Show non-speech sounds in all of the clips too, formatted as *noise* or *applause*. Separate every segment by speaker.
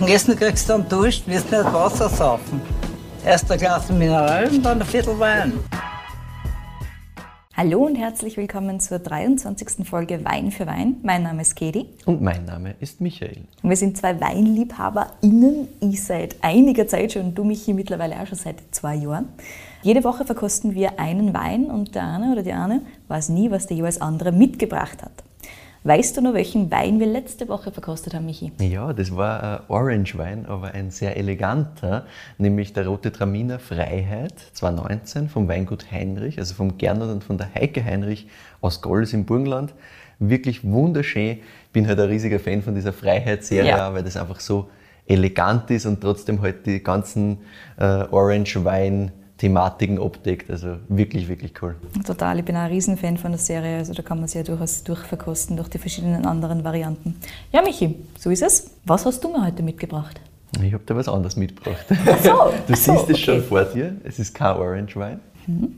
Speaker 1: Und Essen kriegst du dann Dusch, wirst nicht Wasser saufen. Erst ein Glas Mineral und dann ein Viertel Wein.
Speaker 2: Hallo und herzlich willkommen zur 23. Folge Wein für Wein. Mein Name ist Kedi.
Speaker 3: Und mein Name ist Michael.
Speaker 2: Und wir sind zwei WeinliebhaberInnen. Ich seit einiger Zeit schon, du mich hier mittlerweile auch schon seit zwei Jahren. Jede Woche verkosten wir einen Wein und der eine oder die eine weiß nie, was der jeweils andere mitgebracht hat. Weißt du noch, welchen Wein wir letzte Woche verkostet haben, Michi?
Speaker 3: Ja, das war ein Orange-Wein, aber ein sehr eleganter, nämlich der Rote Traminer Freiheit 2019 vom Weingut Heinrich, also vom Gernot und von der Heike Heinrich aus Golds im Burgenland. Wirklich wunderschön. Bin halt ein riesiger Fan von dieser Freiheitsserie, ja. weil das einfach so elegant ist und trotzdem halt die ganzen äh, Orange-Wein Thematiken abdeckt. Also wirklich, wirklich cool.
Speaker 2: Total, ich bin ein Riesenfan von der Serie. Also da kann man sich ja durchaus durchverkosten durch die verschiedenen anderen Varianten. Ja, Michi, so ist es. Was hast du mir heute mitgebracht?
Speaker 3: Ich habe da was anderes mitgebracht.
Speaker 2: Ach so,
Speaker 3: du *laughs*
Speaker 2: ach so,
Speaker 3: siehst es schon vor dir. Es ist kein Orange Wein.
Speaker 2: Mhm.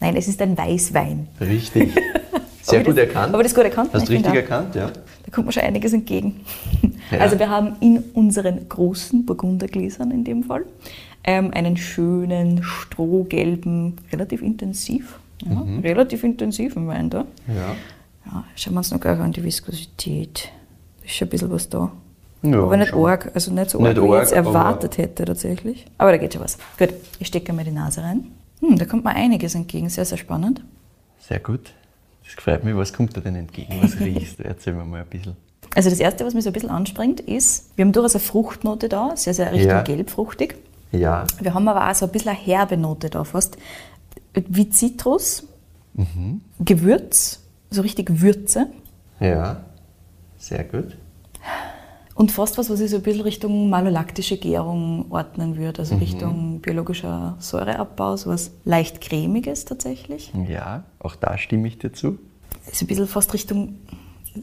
Speaker 2: Nein, es ist ein Weißwein.
Speaker 3: Richtig. *laughs* Sehr gut
Speaker 2: das,
Speaker 3: erkannt.
Speaker 2: Aber das gut erkannt.
Speaker 3: Hast du richtig erkannt, ja.
Speaker 2: Da kommt mir schon einiges entgegen. Ja. Also wir haben in unseren großen Burgundergläsern in dem Fall ähm, einen schönen, strohgelben, relativ intensiv, ja, mhm. relativ intensiven Wein da.
Speaker 3: Ja.
Speaker 2: ja schauen wir uns noch gleich an die Viskosität. Da ist schon ein bisschen was da. Ja, aber nicht schon. arg, also nicht so arg, nicht wie ich jetzt erwartet hätte tatsächlich. Aber da geht schon was. Gut, ich stecke mal die Nase rein. Hm, da kommt mir einiges entgegen, sehr, sehr spannend.
Speaker 3: Sehr gut. Das gefällt mir. Was kommt da denn entgegen? Was riechst du? Erzähl mir mal ein bisschen.
Speaker 2: Also das Erste, was mich so ein bisschen anspringt, ist, wir haben durchaus eine Fruchtnote da, sehr, sehr Richtung ja. gelbfruchtig.
Speaker 3: Ja.
Speaker 2: Wir haben aber auch so ein bisschen eine herbe Note da, fast wie Zitrus, mhm. Gewürz, so richtig Würze.
Speaker 3: Ja, sehr gut.
Speaker 2: Und fast was, was ich so ein bisschen Richtung malolaktische Gärung ordnen würde, also mhm. Richtung biologischer Säureabbau, so was leicht cremiges tatsächlich.
Speaker 3: Ja, auch da stimme ich dir zu.
Speaker 2: So ein bisschen fast Richtung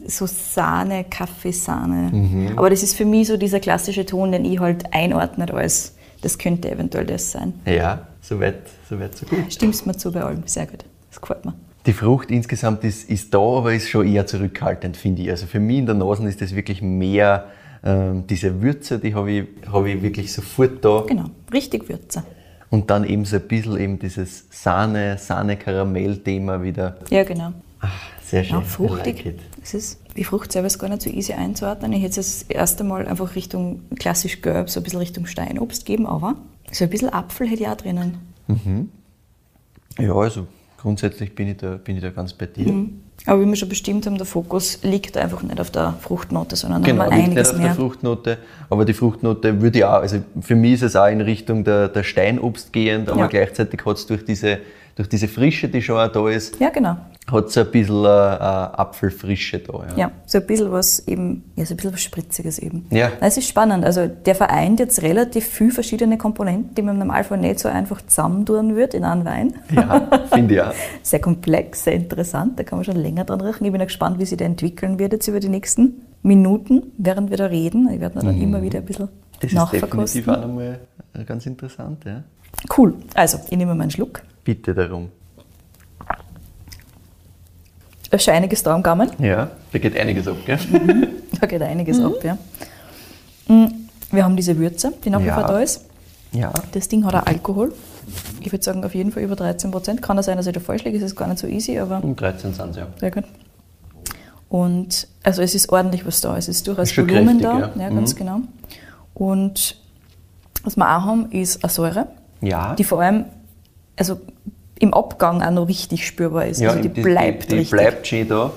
Speaker 2: so Sahne, Kaffeesahne. Mhm. Aber das ist für mich so dieser klassische Ton, den ich halt einordne als das könnte eventuell das sein.
Speaker 3: Ja, soweit so, weit, so gut.
Speaker 2: Stimmst mir zu bei allem, sehr gut. Das gefällt mir.
Speaker 3: Die Frucht insgesamt ist, ist da, aber ist schon eher zurückhaltend, finde ich. Also für mich in der Nase ist das wirklich mehr ähm, diese Würze, die habe ich, hab ich wirklich sofort da.
Speaker 2: Genau, richtig Würze.
Speaker 3: Und dann eben so ein bisschen eben dieses Sahne, Sahne-Karamell-Thema wieder.
Speaker 2: Ja, genau.
Speaker 3: Ach, sehr schön. Ja,
Speaker 2: fruchtig. Like es ist, die Frucht selber ist gar nicht so easy einzuordnen. Ich hätte es das erste Mal einfach Richtung klassisch gelb, so ein bisschen Richtung Steinobst geben, aber so ein bisschen Apfel hätte ich auch drinnen.
Speaker 3: Mhm. Ja, also grundsätzlich bin ich da, bin ich da ganz bei dir. Mhm.
Speaker 2: Aber wie wir schon bestimmt haben, der Fokus liegt einfach nicht auf der Fruchtnote, sondern
Speaker 3: genau,
Speaker 2: haben wir
Speaker 3: liegt nicht auf
Speaker 2: mehr.
Speaker 3: der Fruchtnote. Aber die Fruchtnote würde ich auch, also für mich ist es auch in Richtung der, der Steinobst gehend, aber ja. gleichzeitig hat es durch diese, durch diese Frische, die schon auch da ist,
Speaker 2: ja, genau
Speaker 3: hat es ein bisschen äh, Apfelfrische da.
Speaker 2: Ja. ja, so ein bisschen was eben, ja, so ein bisschen was Spritziges eben.
Speaker 3: Ja.
Speaker 2: Es ist spannend. Also der vereint jetzt relativ viele verschiedene Komponenten, die man im Normalfall nicht so einfach zusammentun würde in einen Wein.
Speaker 3: Ja, finde ich auch. *laughs*
Speaker 2: sehr komplex, sehr interessant, da kann man schon länger dran riechen. Ich bin gespannt, wie sich der entwickeln wird jetzt über die nächsten Minuten, während wir da reden. Ich werde dann mhm. immer wieder ein bisschen
Speaker 3: das
Speaker 2: nachverkosten.
Speaker 3: Das ist definitiv auch nochmal ganz interessant, ja.
Speaker 2: Cool. Also, ich nehme mal einen Schluck.
Speaker 3: Bitte darum.
Speaker 2: Da ist schon einiges da am Gaumen.
Speaker 3: Ja, da geht einiges ab, gell? *laughs*
Speaker 2: da geht einiges mhm. ab, ja. Mm, wir haben diese Würze, die nach wie vor da ist.
Speaker 3: Ja.
Speaker 2: Das Ding hat auch Alkohol. Ich würde sagen, auf jeden Fall über 13 Prozent. Kann es sein, dass ich da falsch liege, es ist gar nicht so easy, aber.
Speaker 3: Um 13 sind es, ja.
Speaker 2: Sehr gut. Und also es ist ordentlich was da. Es ist durchaus ist Volumen kräftig, da. Ja, ja ganz mhm. genau. Und was wir auch haben, ist eine Säure.
Speaker 3: Ja.
Speaker 2: Die vor allem, also im Abgang auch noch richtig spürbar ist.
Speaker 3: Ja,
Speaker 2: also die,
Speaker 3: die
Speaker 2: bleibt
Speaker 3: die, die
Speaker 2: richtig.
Speaker 3: bleibt schön da.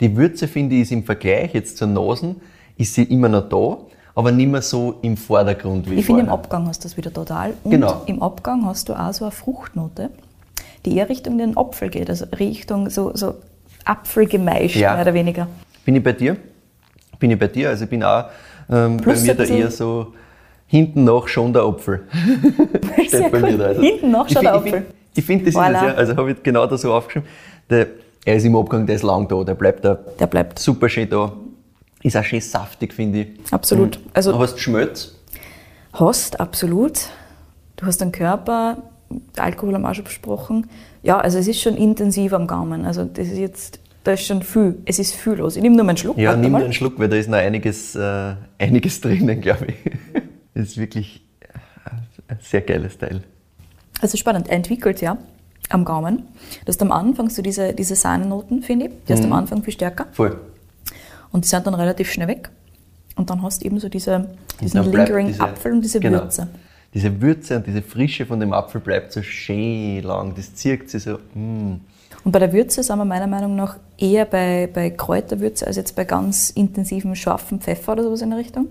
Speaker 3: Die Würze, finde ich, ist im Vergleich jetzt zur Nasen, ist sie immer noch da, aber nicht mehr so im Vordergrund wie
Speaker 2: Ich finde, im Abgang hast du das wieder total. Und
Speaker 3: genau.
Speaker 2: im Abgang hast du auch so eine Fruchtnote, die eher Richtung den Apfel geht, also Richtung so, so Apfelgemeisch, ja. mehr oder weniger.
Speaker 3: Bin ich bei dir? Bin ich bei dir? Also ich bin auch ähm, bei mir da eher so hinten nach schon der Apfel. *laughs*
Speaker 2: Steht bei mir da. Also. Hinten nach schon der Apfel.
Speaker 3: Ich finde, das voilà. ist es ja. Also habe ich genau da so aufgeschrieben. Der, er ist im Abgang, der ist lang da, der bleibt da.
Speaker 2: Der bleibt.
Speaker 3: Super schön da. Ist auch schön saftig, finde ich.
Speaker 2: Absolut.
Speaker 3: Mhm. Also, hast du Schmelz?
Speaker 2: Hast, absolut. Du hast einen Körper, Alkohol haben wir auch schon besprochen. Ja, also es ist schon intensiv am Gaumen. Also das ist jetzt, da ist schon viel, es ist viel los. Ich nehme nur mal einen Schluck.
Speaker 3: Ja, nimm einen Schluck, weil da ist noch einiges, äh, einiges drinnen, glaube ich. Das ist wirklich ein sehr geiles Teil.
Speaker 2: Also spannend, er entwickelt ja am Gaumen. Du hast am Anfang so diese, diese Sahnenoten, finde ich. Die hast
Speaker 3: Mhm.
Speaker 2: am Anfang viel stärker.
Speaker 3: Voll.
Speaker 2: Und die sind dann relativ schnell weg. Und dann hast du eben so diese, diesen lingering
Speaker 3: diese-
Speaker 2: Apfel und diese
Speaker 3: genau,
Speaker 2: Würze.
Speaker 3: Diese Würze und diese Frische von dem Apfel bleibt so schön lang. Das zirkt sich so. Mm.
Speaker 2: Und bei der Würze sind wir meiner Meinung nach eher bei, bei Kräuterwürze als jetzt bei ganz intensiven, scharfen Pfeffer oder sowas in der Richtung.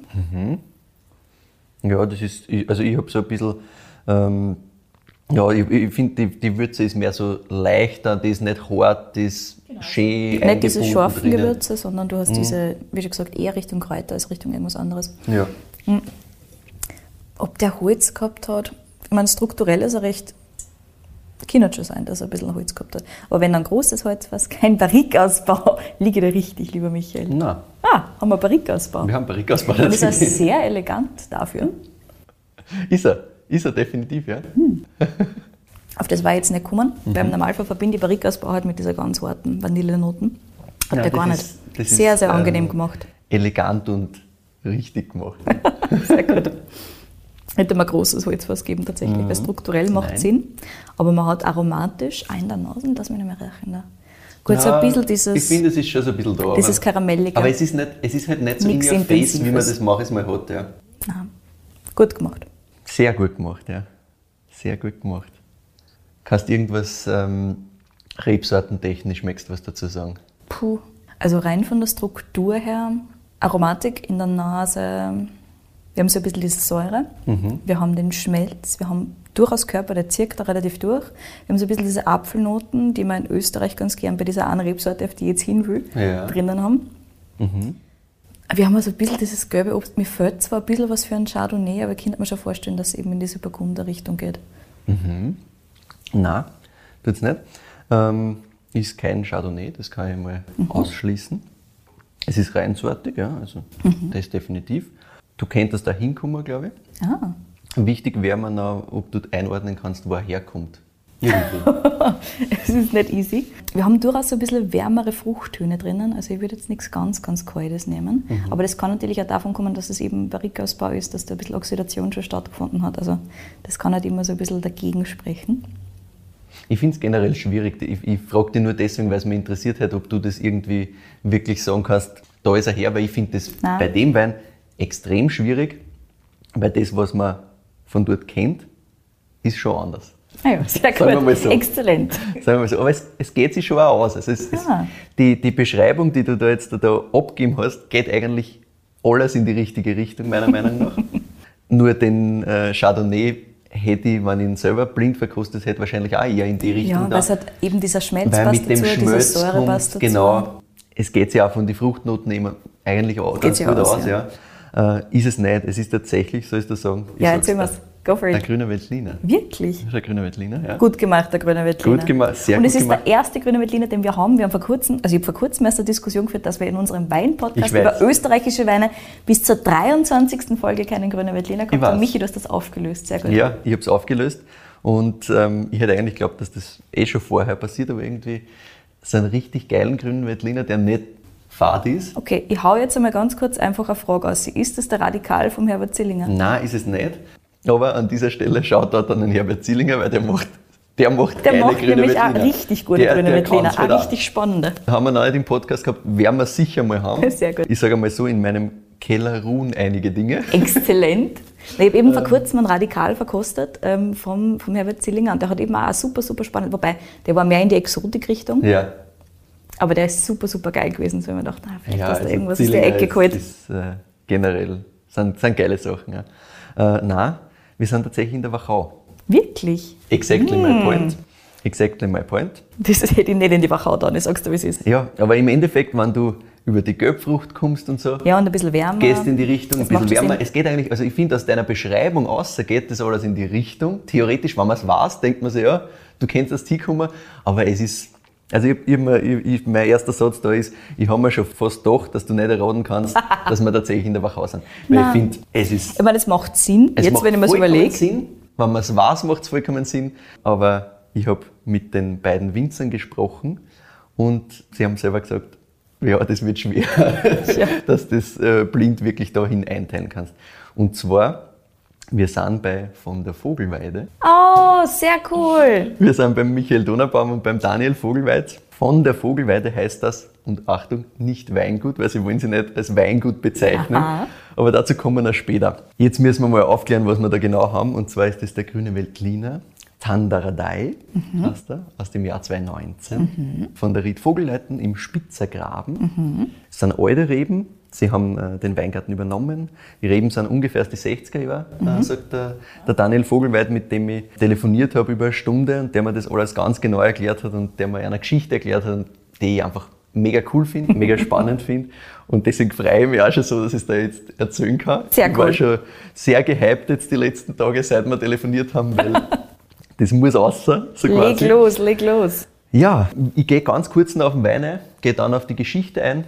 Speaker 3: Ja, das ist, ich- also ich habe so ein bisschen, ähm, ja, ich, ich finde, die, die Würze ist mehr so leichter, die ist nicht hart, die ist schön
Speaker 2: Genau. Nicht diese scharfen
Speaker 3: drinnen.
Speaker 2: Gewürze, sondern du hast
Speaker 3: Mhm.
Speaker 2: diese, wie schon gesagt, eher Richtung Kräuter als Richtung irgendwas anderes.
Speaker 3: Ja.
Speaker 2: Ob der Holz gehabt hat, ich meine, strukturell ist er recht, kann halt schon sein, dass er ein bisschen Holz gehabt hat. Aber wenn ein großes Holz war, kein Barrikausbau, *laughs* liege da richtig, lieber Michael.
Speaker 3: Nein,
Speaker 2: Ah, haben wir Barrikausbau.
Speaker 3: wir haben Barrikausbau.
Speaker 2: Und ist er sehr elegant dafür.
Speaker 3: Ist er, ist er definitiv, ja. *laughs*
Speaker 2: Auf das war ich jetzt nicht gekommen,
Speaker 3: Mhm.
Speaker 2: im Normalfall verbinde ich Barrikausbau halt mit dieser ganz harten Vanillenoten. Hat
Speaker 3: Ja,
Speaker 2: der
Speaker 3: das
Speaker 2: gar nicht.
Speaker 3: ist- das
Speaker 2: sehr,
Speaker 3: ist,
Speaker 2: sehr angenehm
Speaker 3: ähm,
Speaker 2: gemacht.
Speaker 3: Elegant und richtig gemacht. *laughs*
Speaker 2: Sehr gut. Hätte man großes Holz was geben tatsächlich, weil strukturell macht
Speaker 3: Mhm. Nein.
Speaker 2: Sinn. Aber man hat aromatisch in der Nase, das mich nicht mehr riechen. Ne? Gut, so ein bisschen dieses,
Speaker 3: Ich finde, es ist schon so ein bisschen da.
Speaker 2: dieses Karamellige.
Speaker 3: aber es ist, nicht, es ist halt nicht so in
Speaker 2: Nichts
Speaker 3: your face, wie man das manches Mal hat. Ja.
Speaker 2: Nein. Gut gemacht.
Speaker 3: Sehr gut gemacht, ja. Sehr gut gemacht. Kannst du irgendwas ähm, rebsortentechnisch, möchtest was dazu sagen?
Speaker 2: Puh. Also rein von der Struktur her, Aromatik in der Nase, wir haben so ein bisschen diese Säure,
Speaker 3: Mhm.
Speaker 2: wir haben den Schmelz, wir haben durchaus Körper, der zirkt da relativ durch. Wir haben so ein bisschen diese Apfelnoten, die man in Österreich ganz gern bei dieser einen Rebsorte, auf die ich jetzt hin will,
Speaker 3: Ja.
Speaker 2: drinnen haben.
Speaker 3: Mhm.
Speaker 2: Wir haben also ein bisschen dieses gelbe Obst. Mir fällt zwar ein bisschen was für ein Chardonnay, aber ich könnte mir schon vorstellen, dass es eben in diese Burgunder-Richtung geht.
Speaker 3: Nein, tut's nicht. Ähm, ist kein Chardonnay, das kann ich mal
Speaker 2: Mhm.
Speaker 3: ausschließen. Es ist reinsortig, ja, also
Speaker 2: Mhm.
Speaker 3: das definitiv. Du könntest da hinkommen, glaube ich.
Speaker 2: Ah,
Speaker 3: Wichtig wäre mir noch, ob du einordnen kannst, wo er herkommt. Irgendwie. *laughs*
Speaker 2: es ist nicht easy. Wir haben durchaus so ein bisschen wärmere Fruchttöne drinnen. Also ich würde jetzt nichts ganz, ganz Kaltes nehmen.
Speaker 3: Mhm.
Speaker 2: Aber das kann natürlich auch davon kommen, dass es eben Barrikausbau ist, dass da ein bisschen Oxidation schon stattgefunden hat. Also das kann halt immer so ein bisschen dagegen sprechen.
Speaker 3: Ich finde es generell schwierig. Ich, ich frage dich nur deswegen, weil es mich interessiert hat, ob du das irgendwie wirklich sagen kannst, da ist er her, weil ich finde das
Speaker 2: Nein.
Speaker 3: bei dem Wein extrem schwierig, weil das, was man von dort kennt, ist schon anders.
Speaker 2: Ah ja, sehr
Speaker 3: Sagen wir
Speaker 2: gut.
Speaker 3: mal so.
Speaker 2: Exzellent.
Speaker 3: Sagen wir mal so. Aber es, es geht sich schon auch aus. Also es, es,
Speaker 2: Ah.
Speaker 3: die, die Beschreibung, die du da jetzt da abgegeben hast, geht eigentlich alles in die richtige Richtung, meiner Meinung nach. *laughs* Nur den äh, Chardonnay hätte ich, wenn ich ihn selber blind verkostet hätte, wahrscheinlich auch eher in die Richtung
Speaker 2: Ja,
Speaker 3: da.
Speaker 2: weil es hat eben dieser Schmelz
Speaker 3: Weil
Speaker 2: passt
Speaker 3: mit dem
Speaker 2: dazu,
Speaker 3: Schmelz
Speaker 2: Säure passt dazu.
Speaker 3: genau, es geht sich auch von den Fruchtnoten immer eigentlich auch ganz gut
Speaker 2: aus,
Speaker 3: aus.
Speaker 2: ja.
Speaker 3: Ja. Äh, ist es nicht, es ist tatsächlich, soll ich das sagen?
Speaker 2: Ja,
Speaker 3: sag's
Speaker 2: erzähl mir's. Go for
Speaker 3: Der
Speaker 2: it.
Speaker 3: grüne Veltliner.
Speaker 2: Wirklich?
Speaker 3: Das ist ein grüner Veltliner, ja.
Speaker 2: Gut gemacht, der grüne Veltliner.
Speaker 3: Gut gemacht, sehr
Speaker 2: Und
Speaker 3: gut
Speaker 2: es ist
Speaker 3: gemacht.
Speaker 2: der erste grüne Veltliner, den wir haben. Wir haben vor kurzem, also ich habe vor kurzem erst eine Diskussion geführt, dass wir in unserem Wein-Podcast über österreichische Weine bis zur 23. Folge keinen grünen Veltliner gehabt
Speaker 3: weiß.
Speaker 2: haben. Michi, du hast das aufgelöst. Sehr gut.
Speaker 3: Ja, ich habe es aufgelöst und ähm, ich hätte eigentlich geglaubt, dass das eh schon vorher passiert, aber irgendwie so einen richtig geilen grünen Veltliner, der nicht fad ist.
Speaker 2: Okay, ich hau jetzt einmal ganz kurz einfach eine Frage aus. Ist das der Radikal vom Herbert Zillinger?
Speaker 3: Nein, ist es nicht. Aber an dieser Stelle schaut dort an den Herbert Zielinger, weil der macht, der macht
Speaker 2: Der macht
Speaker 3: grüne
Speaker 2: nämlich auch
Speaker 3: Veltliner.
Speaker 2: richtig gute
Speaker 3: Der-
Speaker 2: grüne Veltliner. Auch
Speaker 3: auch.
Speaker 2: richtig spannende.
Speaker 3: Haben wir noch nicht im Podcast gehabt, werden wir sicher mal haben. *laughs*
Speaker 2: Sehr gut.
Speaker 3: Ich sage einmal so, in meinem Keller ruhen einige Dinge.
Speaker 2: Exzellent. Ich habe eben *laughs* vor kurzem einen Radikal verkostet ähm, vom, vom Herbert Zillinger und der hat eben auch super, super spannend, wobei der war mehr in die Exotik-Richtung,
Speaker 3: Ja,
Speaker 2: aber der ist super, super geil gewesen, so ich mir gedacht, na, vielleicht
Speaker 3: ja
Speaker 2: hast du
Speaker 3: also
Speaker 2: irgendwas aus der Ecke geholt.
Speaker 3: ist äh, generell, sind, sind geile Sachen. Ja. Äh, nein, wir sind tatsächlich in der Wachau.
Speaker 2: Wirklich?
Speaker 3: Exactly
Speaker 2: Mm.
Speaker 3: my point. Exactly my point.
Speaker 2: Das hätte ich nicht in die Wachau da, ich sag's dir, wie es ist.
Speaker 3: Ja, aber im Endeffekt, wenn du über die Gelbfrucht kommst und so,
Speaker 2: Ja, und ein bisschen wärmer.
Speaker 3: gehst in die Richtung, ein
Speaker 2: Das macht
Speaker 3: bisschen wärmer.
Speaker 2: Sinn.
Speaker 3: Es geht eigentlich, also ich finde, aus deiner Beschreibung außer geht das alles in die Richtung. Theoretisch, wenn man es weiß, denkt man sich, ja, du kennst das hinkommen, aber es ist, also ich, ich, ich, ich, mein erster Satz da ist, ich habe mir schon fast gedacht, dass du nicht erraten kannst, *laughs* dass wir tatsächlich in der Wachau sind. Weil ich
Speaker 2: Nein.
Speaker 3: finde, es ist,
Speaker 2: Ich meine, es macht Sinn,
Speaker 3: es
Speaker 2: jetzt,
Speaker 3: macht
Speaker 2: wenn ich mir so
Speaker 3: vollkommen
Speaker 2: überlege.
Speaker 3: Sinn, wenn man es weiß, macht es vollkommen Sinn, aber ich habe mit den beiden Winzern gesprochen und sie haben selber gesagt, ja, das wird schwer, *laughs*
Speaker 2: Ja. *laughs*
Speaker 3: dass du das äh, blind wirklich dahin einteilen kannst. Und zwar Wir sind bei von der Vogelweide.
Speaker 2: Oh, sehr cool.
Speaker 3: Wir sind beim Michael Donnerbaum und beim Daniel Vogelweid. Von der Vogelweide heißt das, und Achtung, nicht Weingut, weil sie wollen sie nicht als Weingut bezeichnen.
Speaker 2: Aha.
Speaker 3: Aber dazu kommen wir später. Jetzt müssen wir mal aufklären, was wir da genau haben. Und zwar ist das der Grüne Veltliner Tandaradei,
Speaker 2: Mhm.
Speaker 3: heißt er, aus dem Jahr 2019, von der Ried Vogelleiten im Spitzergraben.
Speaker 2: Mhm.
Speaker 3: Es sind alte Reben. Sie haben äh, den Weingarten übernommen. Die Reben sind ungefähr aus die 60er Jahre,
Speaker 2: Mhm.
Speaker 3: äh, sagt der, der Daniel Vogelweid, mit dem ich telefoniert habe über eine Stunde und der mir das alles ganz genau erklärt hat und der mir eine Geschichte erklärt hat, die ich einfach mega cool finde, *laughs* mega spannend finde. Und deswegen freue ich mich auch schon so, dass ich es da jetzt erzählen kann.
Speaker 2: Sehr
Speaker 3: Ich war
Speaker 2: cool.
Speaker 3: schon sehr gehypt jetzt die letzten Tage, seit wir telefoniert haben, weil *laughs* das muss raus, so
Speaker 2: Leg
Speaker 3: quasi.
Speaker 2: los, leg los.
Speaker 3: Ja, ich gehe ganz kurz noch auf den Wein ein, gehe dann auf die Geschichte ein.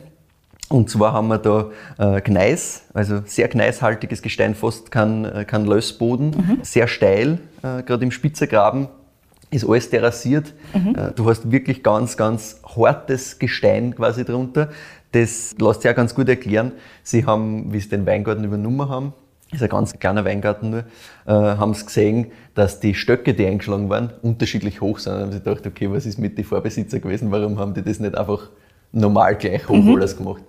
Speaker 3: Und zwar haben wir da äh, Gneis, also sehr gneishaltiges Gestein, fast kein, äh, kein Lössboden, sehr steil, äh, gerade im Spitzergraben ist alles terrassiert. Äh, du hast wirklich ganz, ganz hartes Gestein quasi drunter. Das lässt sich auch ganz gut erklären. Sie haben, wie sie den Weingarten übernommen haben, ist ein ganz kleiner Weingarten nur, äh, haben sie gesehen, dass die Stöcke, die eingeschlagen waren, unterschiedlich hoch sind. Dann haben sie gedacht, okay, was ist mit den Vorbesitzer gewesen? Warum haben die das nicht einfach normal gleich hoch alles gemacht?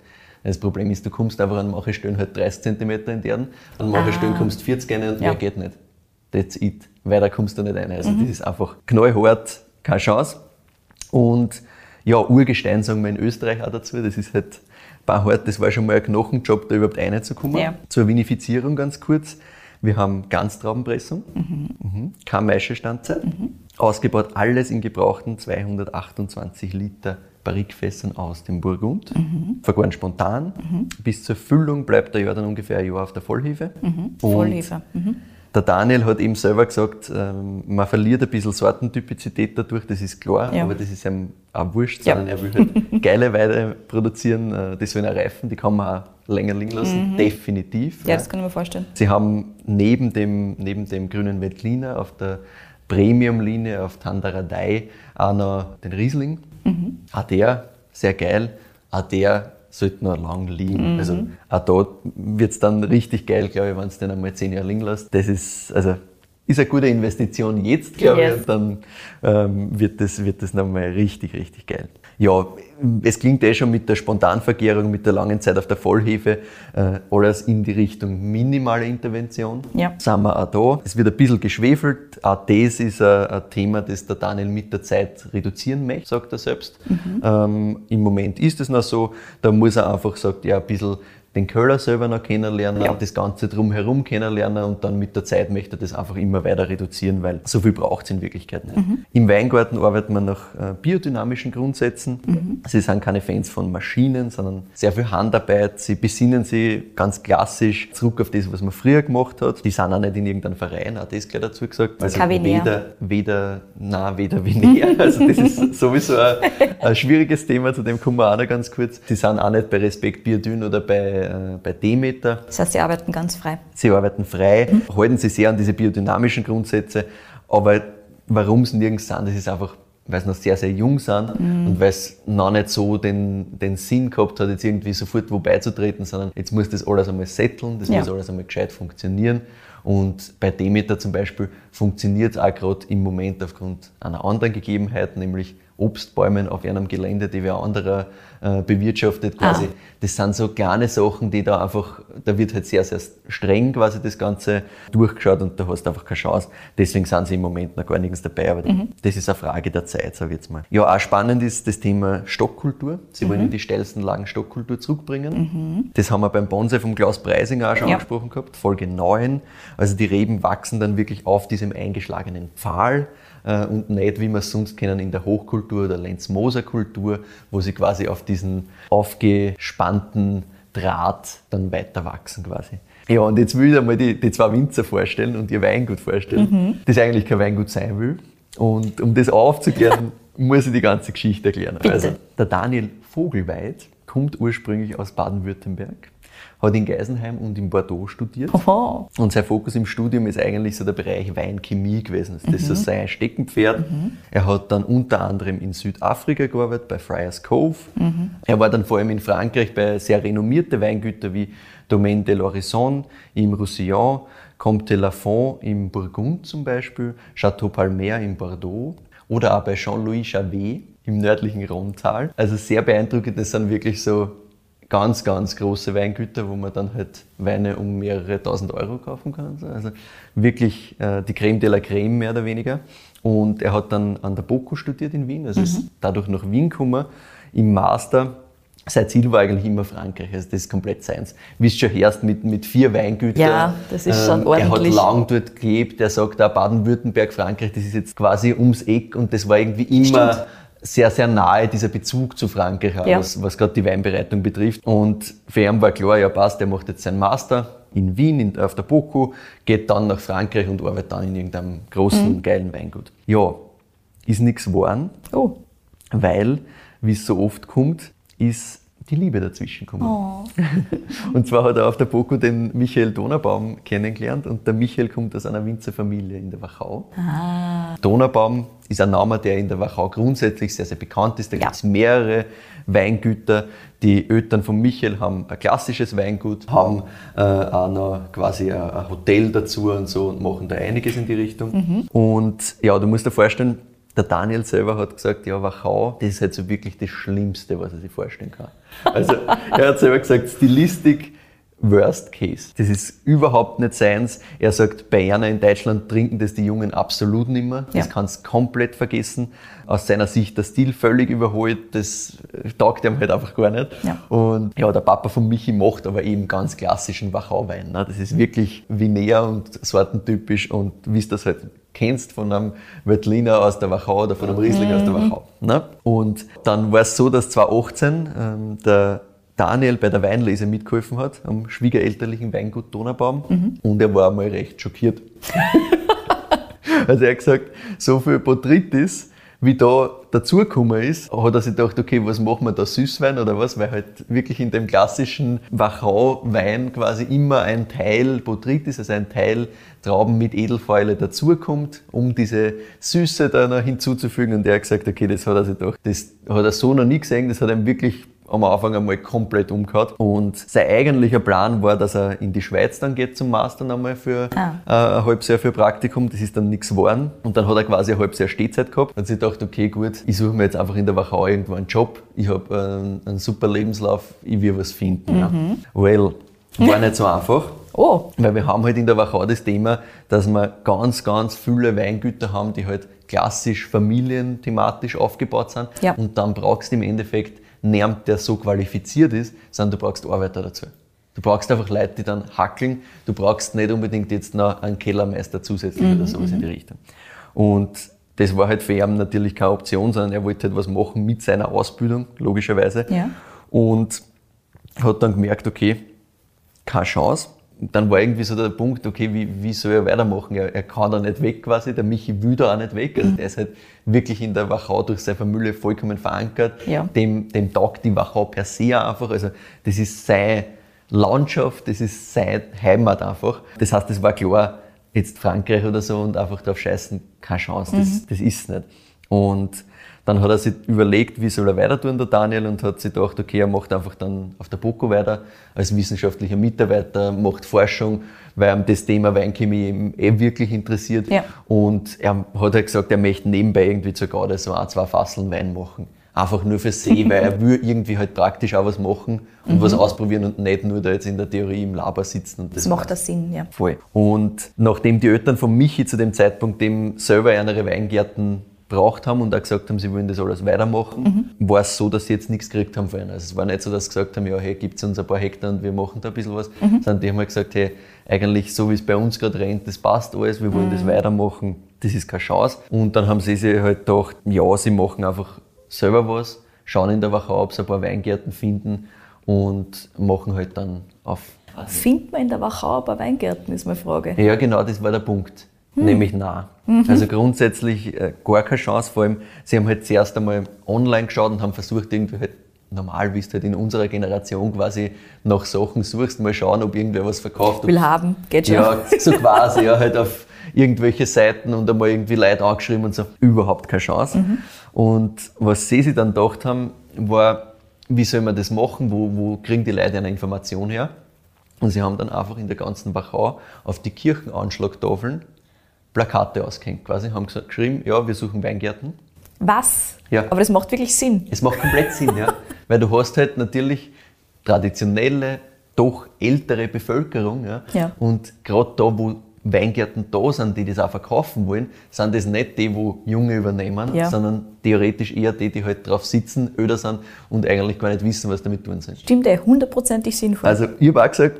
Speaker 3: Das Problem ist, du kommst einfach an manche Stellen halt 30 cm in die Erden, an manche Stellen kommst du 40 rein und
Speaker 2: Ja.
Speaker 3: mehr geht nicht. That's it. Weiter kommst du nicht rein. Also das ist einfach knallhart, keine Chance. Und ja, Urgestein sagen wir in Österreich auch dazu. Das ist halt hart. Das war schon mal ein Knochenjob, da überhaupt reinzukommen.
Speaker 2: Ja.
Speaker 3: Zur Vinifizierung ganz kurz. Wir haben Ganztraubenpressung, mhm. keine Maischestandzeit, ausgebaut alles in gebrauchten 228 Liter Barrikfässern aus dem Burgund, vergoren spontan. Bis zur Füllung bleibt der dann ungefähr ein Jahr auf der Vollhefe. Und
Speaker 2: Vollhefe.
Speaker 3: der Daniel hat eben selber gesagt, ähm, man verliert ein bisschen Sortentypizität dadurch, das ist klar,
Speaker 2: Ja.
Speaker 3: aber das ist ihm auch wurscht,
Speaker 2: Ja.
Speaker 3: sondern er will halt *laughs* geile Weide produzieren, äh, die sollen auch reifen, die kann man auch länger liegen lassen, definitiv.
Speaker 2: Ja, das kann ich mir vorstellen.
Speaker 3: Sie haben neben dem, neben dem grünen Veltliner auf der Premium-Linie auf Tandaradei auch noch den Riesling. Auch der, sehr geil. Auch der sollte noch lang liegen. Also auch da wird es dann richtig geil, glaube ich, wenn es den einmal zehn Jahre liegen lässt. Das ist, also, ist eine gute Investition jetzt, glaube
Speaker 2: Yes.
Speaker 3: ich, und dann ähm, wird das, wird das nochmal richtig, richtig geil. Ja, es klingt eh schon mit der Spontanvergärung, mit der langen Zeit auf der Vollhefe, äh, alles in die Richtung minimale Intervention.
Speaker 2: Ja.
Speaker 3: Sind wir auch da. Es wird ein bisschen geschwefelt. Auch das ist ein, ein Thema, das der Daniel mit der Zeit reduzieren möchte, sagt er selbst. Ähm, Im Moment ist es noch so, da muss er einfach, sagt ja, ein bisschen den Köller selber noch kennenlernen,
Speaker 2: Ja.
Speaker 3: das Ganze drumherum kennenlernen und dann mit der Zeit möchte er das einfach immer weiter reduzieren, weil so viel braucht es in Wirklichkeit nicht. Im Weingarten arbeitet man nach äh, biodynamischen Grundsätzen. Sie sind keine Fans von Maschinen, sondern sehr viel Handarbeit. Sie besinnen sich ganz klassisch zurück auf das, was man früher gemacht hat. Die sind auch nicht in irgendeinem Verein, auch das gleich dazu gesagt. Also weder, weder, na, weder Venär. *laughs* Also das ist sowieso ein, ein schwieriges Thema, zu dem kommen wir auch noch ganz kurz. Sie sind auch nicht bei Respekt Biodyn oder bei, äh, bei Demeter.
Speaker 2: Das heißt, sie arbeiten ganz frei.
Speaker 3: Sie arbeiten frei, halten sich sehr an diese biodynamischen Grundsätze, aber warum sie nirgends sind, das ist einfach, weil sie noch sehr, sehr jung sind und weil es noch nicht so den, den Sinn gehabt hat, jetzt irgendwie sofort wo beizutreten, sondern jetzt muss das alles einmal setteln, das
Speaker 2: Ja.
Speaker 3: muss alles einmal gescheit funktionieren. Und bei Demeter zum Beispiel funktioniert es auch gerade im Moment aufgrund einer anderen Gegebenheit, nämlich Obstbäumen auf einem Gelände, die wer anderer äh, bewirtschaftet quasi.
Speaker 2: Ah.
Speaker 3: Das sind so kleine Sachen, die da einfach, da wird halt sehr, sehr streng quasi das Ganze durchgeschaut und da hast du einfach keine Chance. Deswegen sind sie im Moment noch gar nirgends dabei, aber das ist eine Frage der Zeit, sage ich jetzt mal. Ja, auch spannend ist das Thema Stockkultur. Sie wollen in die steilsten Lagen Stockkultur zurückbringen. Das haben wir beim Bonsai vom Klaus Preisinger auch schon
Speaker 2: Ja.
Speaker 3: angesprochen gehabt, Folge 9. Also die Reben wachsen dann wirklich auf diesem eingeschlagenen Pfahl und nicht, wie wir es sonst kennen, in der Hochkultur oder Lenz-Moser-Kultur, wo sie quasi auf diesen aufgespannten Draht dann weiter wachsen quasi. Ja, und jetzt will ich einmal die, die zwei Winzer vorstellen und ihr Weingut vorstellen, das eigentlich kein Weingut sein will. Und um das aufzuklären, *laughs* muss ich die ganze Geschichte erklären.
Speaker 2: Bitte.
Speaker 3: Also, der Daniel Vogelweid kommt ursprünglich aus Baden-Württemberg, hat in Geisenheim und in Bordeaux studiert.
Speaker 2: Oho.
Speaker 3: Und sein Fokus im Studium ist eigentlich so der Bereich Weinchemie gewesen. Das ist so sein Steckenpferd. Er hat dann unter anderem in Südafrika gearbeitet, bei Friars Cove. Er war dann vor allem in Frankreich bei sehr renommierten Weingütern wie Domaine de l'Horizon im Roussillon, Comte de Lafont im Burgund zum Beispiel, Chateau Palmer in Bordeaux oder auch bei Jean-Louis Javet im nördlichen Rhontal. Also sehr beeindruckend. Das sind wirklich so ganz, ganz große Weingüter, wo man dann halt Weine um mehrere tausend Euro kaufen kann. Also wirklich äh, die Creme de la Creme mehr oder weniger. Und er hat dann an der BOKU studiert in Wien, also ist dadurch nach Wien gekommen. Im Master, sein Ziel war eigentlich immer Frankreich, also das ist komplett seins. Wie es schon herrscht mit, mit vier Weingütern.
Speaker 2: Ja, das ist schon
Speaker 3: Er hat
Speaker 2: ordentlich.
Speaker 3: lang dort gelebt, er sagt auch Baden-Württemberg, Frankreich, das ist jetzt quasi ums Eck und das war irgendwie immer
Speaker 2: Stimmt.
Speaker 3: Sehr, sehr nahe, dieser Bezug zu Frankreich,
Speaker 2: Ja.
Speaker 3: was, was gerade die Weinbereitung betrifft. Und für ihn war klar, ja passt, er macht jetzt seinen Master in Wien, in, auf der BOKU, geht dann nach Frankreich und arbeitet dann in irgendeinem großen,
Speaker 2: Mhm.
Speaker 3: geilen Weingut. Ja, ist nichts geworden,
Speaker 2: Oh.
Speaker 3: weil, wie es so oft kommt, ist die Liebe dazwischen gekommen.
Speaker 2: Oh. *laughs*
Speaker 3: Und zwar hat er auf der BOKU den Michael Donaubaum kennengelernt und der Michael kommt aus einer Winzerfamilie in der Wachau. Donaubaum ist ein Name, der in der Wachau grundsätzlich sehr, sehr bekannt ist. Da
Speaker 2: Ja.
Speaker 3: gibt es mehrere Weingüter. Die Eltern von Michael haben ein klassisches Weingut, haben äh, auch noch quasi ein, ein Hotel dazu und so und machen da einiges in die Richtung. Und ja, du musst dir vorstellen, der Daniel selber hat gesagt, ja, Wachau, das ist halt so wirklich das Schlimmste, was er sich vorstellen kann. Also er hat selber gesagt, Stilistik, Worst Case. Das ist überhaupt nicht seins. Er sagt, Bayerner in Deutschland trinken das die Jungen absolut nicht mehr. Das
Speaker 2: Ja.
Speaker 3: kannst komplett vergessen. Aus seiner Sicht der Stil völlig überholt. Das taugt ihm halt einfach gar nicht.
Speaker 2: Ja.
Speaker 3: Und ja, der Papa von Michi macht aber eben ganz klassischen Wachau-Wein. Ne? Das ist wirklich Vinär und sortentypisch und wie du das halt kennst von einem Veltliner aus der Wachau oder von einem Riesling aus der Wachau. Ne? Und dann war es so, dass 2018 ähm, der Daniel bei der Weinlese mitgeholfen hat, am schwiegerelterlichen Weingut Donaubaum. Und er war einmal recht schockiert. *laughs* also er hat gesagt, so viel Botrytis, wie da dazugekommen ist, hat er sich gedacht, okay, was machen wir da, Süßwein oder was? Weil halt wirklich in dem klassischen Wachau-Wein quasi immer ein Teil Botrytis, also ein Teil Trauben mit Edelfäule dazukommt, um diese Süße da noch hinzuzufügen. Und er hat gesagt, okay, das hat er sich gedacht, das hat er so noch nie gesehen, das hat ihm wirklich am Anfang einmal komplett umgehauen. Und sein eigentlicher Plan war, dass er in die Schweiz dann geht zum Mastern einmal für
Speaker 2: Ah.
Speaker 3: äh, ein halbes Jahr für Praktikum. Das ist dann nichts geworden. Und dann hat er quasi ein halbes Jahr Stehzeit gehabt. Und sich gedacht, okay, gut, ich suche mir jetzt einfach in der Wachau irgendwo einen Job. Ich habe einen, einen super Lebenslauf, ich will was finden. Ja. Well, war nicht so *laughs* einfach.
Speaker 2: Oh.
Speaker 3: Weil wir haben halt in der Wachau das Thema, dass wir ganz, ganz viele Weingüter haben, die halt klassisch familienthematisch aufgebaut sind.
Speaker 2: Ja.
Speaker 3: Und dann brauchst du im Endeffekt niemand, der so qualifiziert ist, sondern du brauchst Arbeiter dazu. Du brauchst einfach Leute, die dann hackeln. Du brauchst nicht unbedingt jetzt noch einen Kellermeister zusätzlich oder sowas in die Richtung. Und das war halt für ihn natürlich keine Option, sondern er wollte halt was machen mit seiner Ausbildung, logischerweise.
Speaker 2: Ja.
Speaker 3: Und hat dann gemerkt, okay, keine Chance. Dann war irgendwie so der Punkt, okay, wie, wie soll er weitermachen? Er, er kann da nicht weg quasi, der Michi will da auch nicht weg. Also der ist halt wirklich in der Wachau durch seine Familie vollkommen verankert.
Speaker 2: Ja.
Speaker 3: Dem, dem taugt die Wachau per se einfach. Also das ist seine Landschaft, das ist seine Heimat einfach. Das heißt, es war klar, jetzt Frankreich oder so und einfach drauf scheißen, keine Chance, das, das ist nicht. Und dann hat er sich überlegt, wie soll er weiter tun, der Daniel, und hat sich gedacht, okay, er macht einfach dann auf der BOKU weiter als wissenschaftlicher Mitarbeiter, macht Forschung, weil ihm das Thema Weinchemie eben eh wirklich interessiert.
Speaker 2: Ja.
Speaker 3: Und er hat halt gesagt, er möchte nebenbei irgendwie zur Garde so ein, zwei Fasseln Wein machen. Einfach nur für sich, weil er *laughs* will irgendwie halt praktisch auch was machen und was ausprobieren und nicht nur da jetzt in der Theorie im Labor sitzen. Und
Speaker 2: Das macht das Sinn, ja.
Speaker 3: Voll. Und nachdem die Eltern von Michi zu dem Zeitpunkt dem selber ihre Weingärten braucht haben und auch gesagt haben, sie wollen das alles weitermachen, war es so, dass sie jetzt nichts gekriegt haben von ihnen. Also es war nicht so, dass sie gesagt haben, ja, hey, gibt es uns ein paar Hektar und wir machen da ein bisschen was, sondern die haben halt gesagt, hey, eigentlich so wie es bei uns gerade rennt, das passt alles, wir wollen das weitermachen, das ist keine Chance. Und dann haben sie sich halt gedacht, ja, sie machen einfach selber was, schauen in der Wachau, ob sie ein paar Weingärten finden und machen halt dann auf
Speaker 2: Findet man in der Wachau ein paar Weingärten, ist meine Frage.
Speaker 3: ja, genau, das war der Punkt. Nämlich nah. Also grundsätzlich äh, gar keine Chance, vor allem, sie haben halt zuerst einmal online geschaut und haben versucht, irgendwie halt normal, wie du halt in unserer Generation quasi nach Sachen suchst, mal schauen, ob irgendwer was verkauft.
Speaker 2: Will haben, geht schon.
Speaker 3: Ja, so quasi, ja, halt auf irgendwelche Seiten und einmal irgendwie Leute angeschrieben und so. Überhaupt keine Chance.
Speaker 2: Mhm.
Speaker 3: Und was sie sich dann gedacht haben, war, wie soll man das machen? Wo, wo kriegen die Leute eine Information her? Und sie haben dann einfach in der ganzen Wachau auf die Kirchenanschlagtafeln Plakate ausgehängt quasi, haben gesagt, geschrieben, ja, wir suchen Weingärten.
Speaker 2: Was?
Speaker 3: Ja.
Speaker 2: Aber das macht wirklich Sinn.
Speaker 3: Es macht komplett Sinn, ja. *laughs* Weil du hast halt natürlich traditionelle, doch ältere Bevölkerung. Ja.
Speaker 2: Ja.
Speaker 3: Und gerade da, wo Weingärten da sind, die das auch verkaufen wollen, sind das nicht die, wo Junge übernehmen,
Speaker 2: Ja.
Speaker 3: sondern theoretisch eher die, die halt drauf sitzen, öder sind und eigentlich gar nicht wissen, was damit tun sind.
Speaker 2: Stimmt eh, hundertprozentig sinnvoll.
Speaker 3: Also ich habe auch gesagt,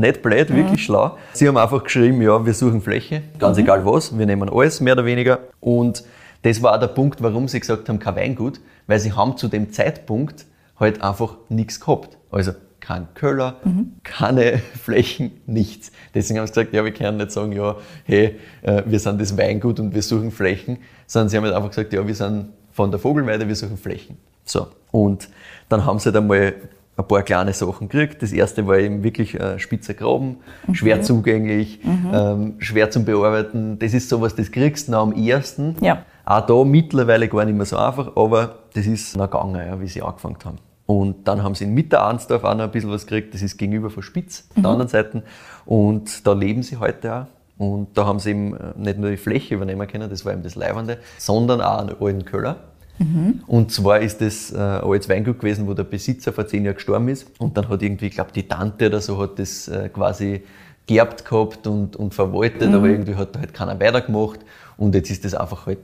Speaker 3: nicht blöd, wirklich schlau. Sie haben einfach geschrieben, ja, wir suchen Fläche, ganz egal was, wir nehmen alles, mehr oder weniger. Und das war auch der Punkt, warum sie gesagt haben, kein Weingut, weil sie haben zu dem Zeitpunkt halt einfach nichts gehabt. Also kein Köller, keine *laughs* Flächen, nichts. Deswegen haben sie gesagt, ja, wir können nicht sagen, ja, hey, äh, wir sind das Weingut und wir suchen Flächen, sondern sie haben halt einfach gesagt, ja, wir sind von der Vogelweide, wir suchen Flächen. So. Und dann haben sie halt einmal ein paar kleine Sachen gekriegt. Das erste war eben wirklich ein spitzer Graben, schwer zugänglich, ähm, schwer zum Bearbeiten. Das ist sowas, das kriegst du noch am ersten.
Speaker 2: Ja.
Speaker 3: Auch da mittlerweile gar nicht mehr so einfach, aber das ist noch gegangen, ja, wie sie angefangen haben. Und dann haben sie in Mitterarnsdorf auch noch ein bisschen was gekriegt. Das ist gegenüber von Spitz, auf der anderen Seite. Und da leben sie heute auch. Und da haben sie eben äh, nicht nur die Fläche übernehmen können, das war eben das Leibende, sondern auch einen alten Köller. Und zwar ist das äh, ein altes Weingut gewesen, wo der Besitzer vor zehn Jahren gestorben ist. Und dann hat irgendwie, ich glaube, die Tante oder so hat das äh, quasi geerbt gehabt und, und verwaltet, aber irgendwie hat da halt keiner weitergemacht. Und jetzt ist das einfach halt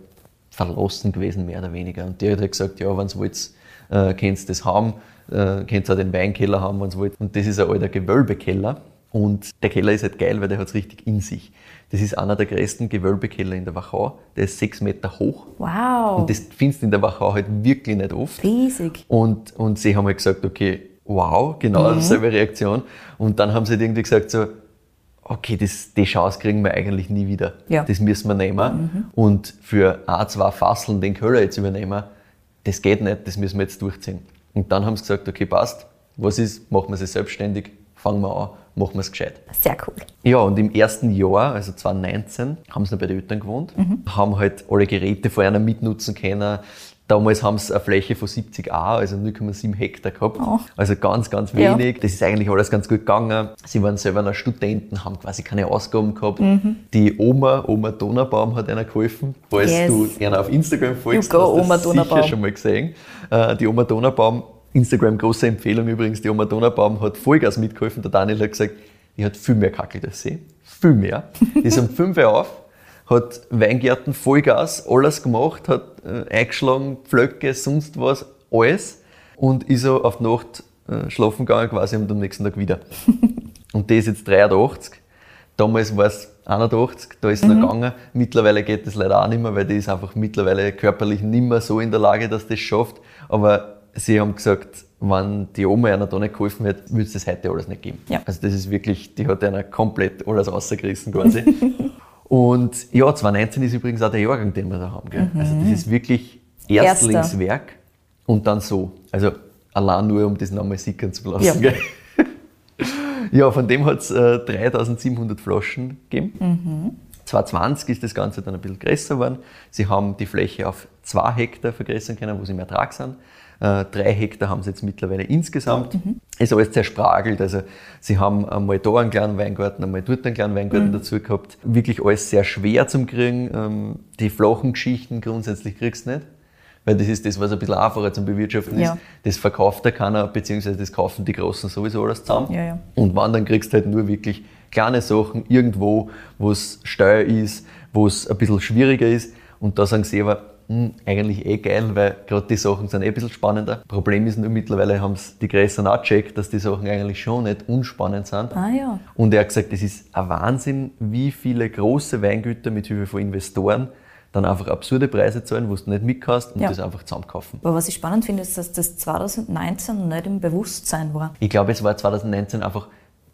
Speaker 3: verlassen gewesen, mehr oder weniger. Und der hat halt gesagt, ja, wenn ihr wollt, äh, könnt ihr das haben, äh, könnt ihr auch den Weinkeller haben, wenn ihr wollt. Und das ist ein alter Gewölbekeller. Und der Keller ist halt geil, weil der hat es richtig in sich. Das ist einer der größten Gewölbekeller in der Wachau. Der ist sechs Meter hoch.
Speaker 2: wow.
Speaker 3: Und das findest du in der Wachau halt wirklich nicht oft.
Speaker 2: Riesig.
Speaker 3: Und, und sie haben halt gesagt, okay, wow, genau dieselbe Reaktion. Und dann haben sie halt irgendwie gesagt so, okay, das, die Chance kriegen wir eigentlich nie wieder.
Speaker 2: Ja.
Speaker 3: Das müssen wir nehmen. Und für ein, zwei Fasseln den Köller jetzt übernehmen, das geht nicht, das müssen wir jetzt durchziehen. Und dann haben sie gesagt, okay, passt, was ist, machen wir sie selbstständig, fangen wir an, machen wir es gescheit.
Speaker 2: Sehr cool.
Speaker 3: Ja, und im ersten Jahr, also 2019, haben sie noch bei den Eltern gewohnt, haben halt alle Geräte von einer mitnutzen können. Damals haben sie eine Fläche von 70 A, also 0,7 Hektar gehabt.
Speaker 2: Oh.
Speaker 3: Also ganz, ganz
Speaker 2: Ja.
Speaker 3: wenig. Das ist eigentlich alles ganz gut gegangen. Sie waren selber noch Studenten, haben quasi keine Ausgaben gehabt. Die Oma, Oma Donaubaum hat einer geholfen. Falls
Speaker 2: Yes.
Speaker 3: du einer auf Instagram folgst, hast du
Speaker 2: Oma
Speaker 3: das
Speaker 2: Donaubaum.
Speaker 3: sicher schon mal gesehen. Äh, Die Oma Donaubaum, Instagram große Empfehlung übrigens, die Oma Donaubaum hat Vollgas mitgeholfen. Der Daniel hat gesagt, die hat viel mehr kackelt als sie. Viel mehr. Die ist um *laughs* 5 Uhr auf, hat Weingärten, Vollgas, alles gemacht, hat äh, eingeschlagen, Pflöcke, sonst was, alles. Und ist so auf die Nacht äh, schlafen gegangen quasi und am nächsten Tag wieder. *laughs* und die ist jetzt 83. Damals war es 81, da ist es noch gegangen. Mittlerweile geht das leider auch nicht mehr, weil die ist einfach mittlerweile körperlich nicht mehr so in der Lage, dass das schafft. Aber sie haben gesagt, wenn die Oma einer da nicht geholfen hätte, würde es das heute alles nicht geben.
Speaker 2: Ja.
Speaker 3: Also das ist wirklich, die hat einer komplett alles rausgerissen quasi. *laughs* Und ja, 2019 ist übrigens auch der Jahrgang, den wir da haben. Gell? Also das ist wirklich
Speaker 2: Erster.
Speaker 3: Erstlingswerk und dann so. Also allein nur, um das nochmal sickern zu lassen.
Speaker 2: Ja.
Speaker 3: Gell? *laughs* Ja, von dem hat es äh, 3700 Flaschen gegeben. 2020 ist das Ganze dann ein bisschen größer geworden. Sie haben die Fläche auf 2 Hektar vergrößern können, wo sie im Ertrag sind. Äh, drei Hektar haben sie jetzt mittlerweile insgesamt. Ist alles zerspragelt. Also sie haben einmal da einen kleinen Weingarten, einmal dort einen kleinen Weingarten dazu gehabt. Wirklich alles sehr schwer zum kriegen. Ähm, die flachen Geschichten grundsätzlich kriegst du nicht. Weil das ist das, was ein bisschen einfacher zum Bewirtschaften
Speaker 2: Ja.
Speaker 3: ist. Das verkauft da keiner, beziehungsweise das kaufen die Großen sowieso alles zusammen.
Speaker 2: Ja, ja.
Speaker 3: Und wann, dann kriegst du halt nur wirklich kleine Sachen irgendwo, wo es steuer ist, wo es ein bisschen schwieriger ist. Und da sagen sie aber, hm, eigentlich eh geil, weil gerade die Sachen sind eh ein bisschen spannender. Problem ist nur, mittlerweile haben es die Größeren auch gecheckt, dass die Sachen eigentlich schon nicht unspannend sind.
Speaker 2: Ah ja.
Speaker 3: Und er hat gesagt, es ist ein Wahnsinn, wie viele große Weingüter mit Hilfe von Investoren dann einfach absurde Preise zahlen, wo du nicht mitkauft und
Speaker 2: Ja.
Speaker 3: das einfach zusammenkaufen.
Speaker 2: Aber was ich spannend finde, ist, dass das 2019 nicht im Bewusstsein war.
Speaker 3: Ich glaube, es war 2019 einfach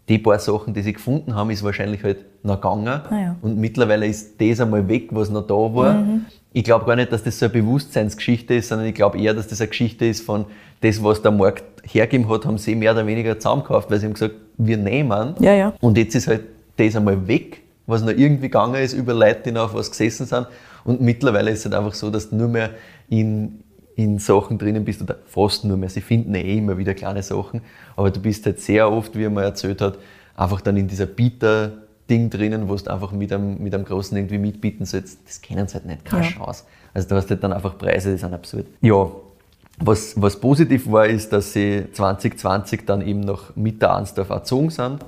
Speaker 3: die paar Sachen, die sie gefunden haben, ist wahrscheinlich halt noch gegangen.
Speaker 2: Ah ja.
Speaker 3: Und mittlerweile ist das einmal weg, was noch da war.
Speaker 2: Mhm.
Speaker 3: Ich glaube gar nicht, dass das so eine Bewusstseinsgeschichte ist, sondern ich glaube eher, dass das eine Geschichte ist von das, was der Markt hergegeben hat, haben sie mehr oder weniger zusammengekauft, weil sie haben gesagt, wir nehmen.
Speaker 2: Ja, ja.
Speaker 3: Und jetzt ist halt das einmal weg, was noch irgendwie gegangen ist über Leute, die noch auf was gesessen sind. Und mittlerweile ist es halt einfach so, dass du nur mehr in, in Sachen drinnen bist, oder fast nur mehr. Sie finden eh immer wieder kleine Sachen, aber du bist halt sehr oft, wie er mal erzählt hat, einfach dann in dieser Bieter-Ding drinnen, wo du einfach mit einem, mit einem Großen irgendwie mitbieten sollst. Das kennen sie halt nicht, keine
Speaker 2: Ja.
Speaker 3: Chance. Also du hast halt dann einfach Preise, die sind absurd. Ja, was, was positiv war, ist, dass sie 2020 dann eben nach Mitteransdorf erzogen sind,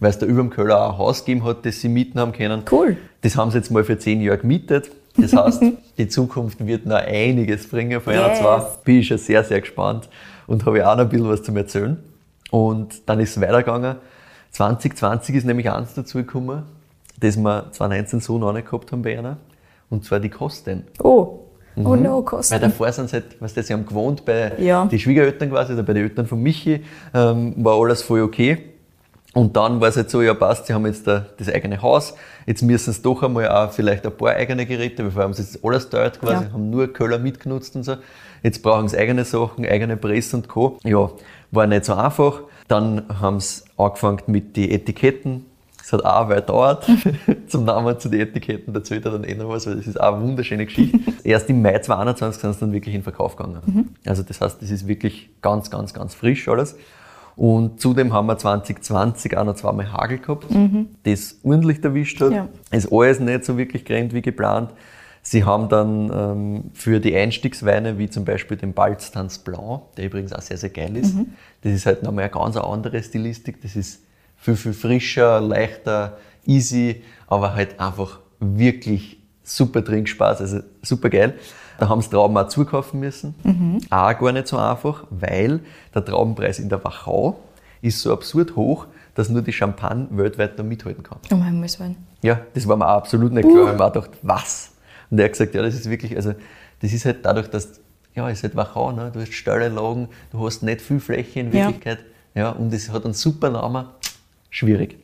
Speaker 3: weil es da über dem Köller auch ein Haus gegeben hat, das sie mieten haben können.
Speaker 2: Cool.
Speaker 3: Das haben sie jetzt mal für zehn Jahre gemietet. Das heißt, die Zukunft wird noch einiges bringen von einer
Speaker 2: Yes.
Speaker 3: zwei. Bin ich schon sehr, sehr gespannt und habe auch noch ein bisschen was zum Erzählen. Und dann ist es weitergegangen. 2020 ist nämlich eins dazugekommen, das wir 2019 so noch nicht gehabt haben bei einer, und zwar die Kosten.
Speaker 2: Oh. Oh no,
Speaker 3: Mhm. Weil
Speaker 2: Kosten.
Speaker 3: davor sind sie halt, weißt du, sie haben gewohnt bei
Speaker 2: Ja.
Speaker 3: den Schwiegereltern quasi oder bei den Eltern von Michi, ähm, war alles voll okay. Und dann war es halt so, ja passt, sie haben jetzt da das eigene Haus, jetzt müssen sie doch einmal auch vielleicht ein paar eigene Geräte, weil vorher haben sie jetzt alles dort quasi,
Speaker 2: Ja.
Speaker 3: haben nur Köller mitgenutzt und so. Jetzt brauchen sie eigene Sachen, eigene Press und Co. Ja, war nicht so einfach. Dann haben sie angefangen mit den Etiketten. Es hat auch eine Weile gedauert. *laughs* Zum Namen zu den Etiketten, da erzählt er dann eh noch was, weil das ist auch eine wunderschöne Geschichte. *laughs* Erst im Mai 2021 sind sie dann wirklich in Verkauf gegangen. Also das heißt, das ist wirklich ganz, ganz, ganz frisch alles. Und zudem haben wir 2020 auch noch zweimal Hagel gehabt, das ordentlich erwischt hat.
Speaker 2: Ja.
Speaker 3: Ist alles nicht so wirklich gerannt wie geplant. Sie haben dann ähm, für die Einstiegsweine, wie zum Beispiel den Balztanz Blanc, der übrigens auch sehr, sehr geil ist, das ist halt nochmal eine ganz andere Stilistik. Das ist viel, viel frischer, leichter, easy, aber halt einfach wirklich super Trinkspaß, also super geil. Da haben sie Trauben auch zukaufen müssen. Auch gar nicht so einfach, weil der Traubenpreis in der Wachau ist so absurd hoch, dass nur die Champagne weltweit noch mithalten kann.
Speaker 2: Um Himmels Willen.
Speaker 3: Ja, das war mir auch absolut nicht klar. Ich habe mir auch gedacht, was? Und er hat gesagt, ja, das ist wirklich, also das ist halt dadurch, dass, ja, es ist halt Wachau, ne? du hast steile Lagen, du hast nicht viel Fläche in
Speaker 2: Ja.
Speaker 3: Wirklichkeit. Ja. und es hat einen super Namen. Schwierig.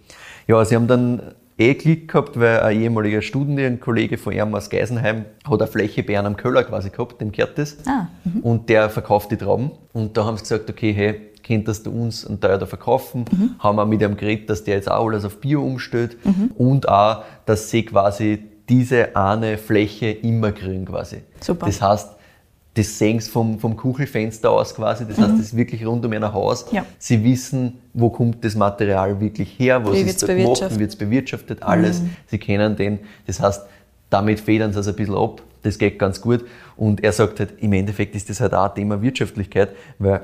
Speaker 3: Ja, sie haben dann eh Glück gehabt, weil ein ehemaliger Studienkollege von ihm aus Geisenheim hat eine Fläche bei einem Köller quasi gehabt, dem gehört das.
Speaker 2: Ah,
Speaker 3: Und der verkauft die Trauben. Und da haben sie gesagt, okay, hey, könntest du uns einen Teil da verkaufen? Haben wir mit ihm geredet, dass der jetzt auch alles auf Bio umstellt und auch, dass sie quasi diese eine Fläche immer kriegen quasi.
Speaker 2: Super.
Speaker 3: Das heißt, das sehen sie vom, vom Kuchelfenster aus quasi, das heißt, das ist wirklich rund um ein Haus.
Speaker 2: Ja.
Speaker 3: Sie wissen, wo kommt das Material wirklich her, was
Speaker 2: Wie
Speaker 3: ist da gemacht?
Speaker 2: Mhm.
Speaker 3: wie wird es bewirtschaftet, alles. Sie kennen den. Das heißt, damit federn sie es ein bisschen ab. Das geht ganz gut. Und er sagt halt, im Endeffekt ist das halt auch ein Thema Wirtschaftlichkeit, weil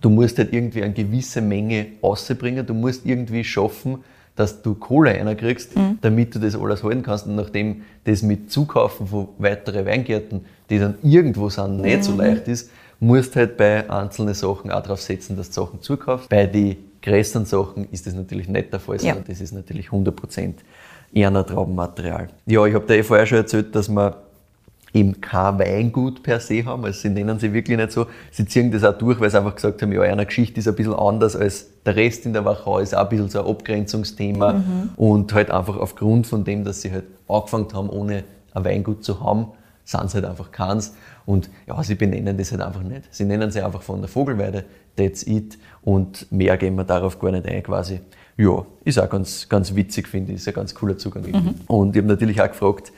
Speaker 3: du musst halt irgendwie eine gewisse Menge rausbringen. Du musst irgendwie schaffen, dass du Kohle reinkriegst, damit du das alles halten kannst. Und nachdem das mit Zukaufen von weiteren Weingärten, die dann irgendwo sind, nicht so leicht ist, musst halt bei einzelnen Sachen auch darauf setzen, dass du Sachen zukaufst. Bei den größeren Sachen ist das natürlich nicht der Fall, sondern
Speaker 2: Ja.
Speaker 3: das ist natürlich 100% eher Traubenmaterial. Ja, ich habe dir eh vorher schon erzählt, dass wir eben kein Weingut per se haben, also sie nennen sie wirklich nicht so. Sie ziehen das auch durch, weil sie einfach gesagt haben, ja, eine Geschichte ist ein bisschen anders als der Rest in der Wachau, ist auch ein bisschen so ein Abgrenzungsthema und halt einfach aufgrund von dem, dass sie halt angefangen haben, ohne ein Weingut zu haben, sind sie halt einfach keins und ja, sie benennen das halt einfach nicht. Sie nennen sie einfach von der Vogelweide, that's it und mehr gehen wir darauf gar nicht ein quasi. Ja, ist auch ganz, ganz witzig, finde ich, ist ein ganz cooler Zugang. irgendwie. Und ich habe natürlich auch gefragt,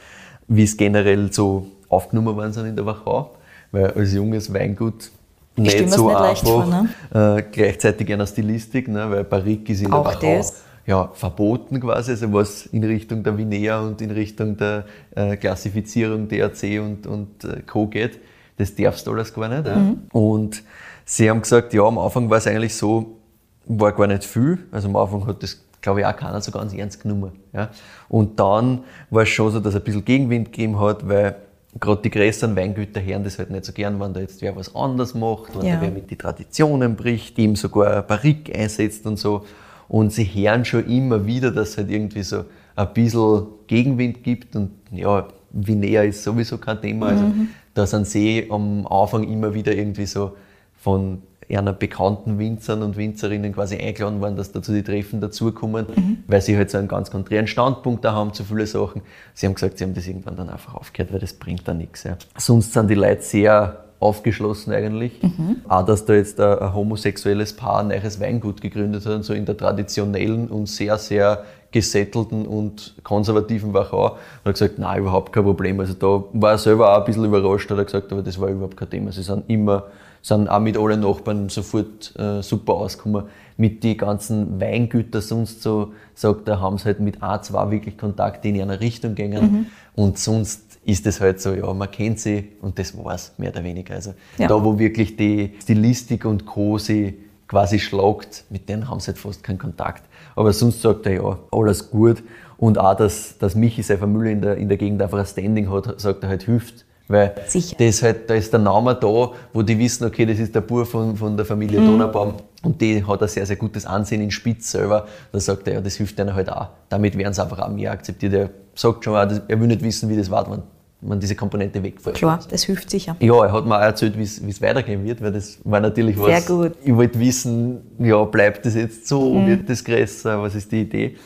Speaker 3: wie es generell so aufgenommen worden sind in der Wachau, weil als junges Weingut nicht so
Speaker 2: nicht
Speaker 3: einfach,
Speaker 2: vor,
Speaker 3: äh, gleichzeitig einer Stilistik, ne, weil Barrique ist in der
Speaker 2: Auch
Speaker 3: Wachau
Speaker 2: das.
Speaker 3: Ja, verboten quasi, also was in Richtung der Vinea und in Richtung der äh, Klassifizierung DRC und, und äh, Co. geht, das darfst du alles gar nicht. Ja.
Speaker 2: Mhm.
Speaker 3: Und sie haben gesagt, ja, am Anfang war es eigentlich so, war gar nicht viel. Also am Anfang hat das, glaube ich, auch keiner so ganz ernst genommen. Ja. Und dann war es schon so, dass es ein bisschen Gegenwind gegeben hat, weil gerade die größeren Weingüter hören das halt nicht so gern, wenn da jetzt wer was anderes macht, wenn
Speaker 2: Ja.
Speaker 3: da wer mit die Traditionen bricht, ihm sogar ein Barrique einsetzt und so. Und sie hören schon immer wieder, dass es halt irgendwie so ein bisschen Gegenwind gibt und ja, Vinea ist sowieso kein Thema. Also da sind sie am Anfang immer wieder irgendwie so von einer bekannten Winzern und Winzerinnen quasi eingeladen worden, dass da zu den Treffen dazukommen, mhm. weil sie halt so einen ganz konträren Standpunkt da haben zu viele Sachen. Sie haben gesagt, sie haben das irgendwann dann einfach aufgehört, weil das bringt da nichts. Ja. Sonst sind die Leute sehr aufgeschlossen eigentlich. Mhm. Auch, dass da jetzt ein, homosexuelles Paar ein neues Weingut gegründet hat, so in der traditionellen und sehr, sehr gesettelten und konservativen Wachau. Und hat gesagt, nein, überhaupt kein Problem. Also da war er selber auch ein bisschen überrascht, hat er gesagt, aber das war überhaupt kein Thema. Sie sind immer, sind auch mit allen Nachbarn sofort äh, super ausgekommen. Mit den ganzen Weingütern sonst so, sagt er, haben sie halt mit A, zwei wirklich Kontakte in eine Richtung gegangen. Mhm. Und sonst ist es halt so, ja, man kennt sie und das war's, mehr oder weniger. Also ja. da, wo wirklich die Stilistik und Co. sie quasi schlagt, mit denen haben sie halt fast keinen Kontakt. Aber sonst sagt er ja, alles gut. Und auch, dass, dass Michi seine Familie in der, in der Gegend einfach ein Standing hat, sagt er halt, hilft. Weil Sicher. Das halt, da ist der Name da, wo die wissen, okay, das ist der Bub von, von der Familie mhm. Donaubaum und die hat ein sehr, sehr gutes Ansehen in Spitz selber. Da sagt er, ja, das hilft denen halt auch. Damit werden sie einfach auch mehr akzeptiert. Er sagt schon er will nicht wissen, wie das war, wenn man diese Komponente wegfällt.
Speaker 2: Klar, das hilft sicher.
Speaker 3: Ja, er hat mir auch erzählt, wie es weitergehen wird, weil das war natürlich Sehr was. Sehr gut. Ich wollte wissen, ja, bleibt das jetzt so, mhm. wird das größer, was ist die Idee?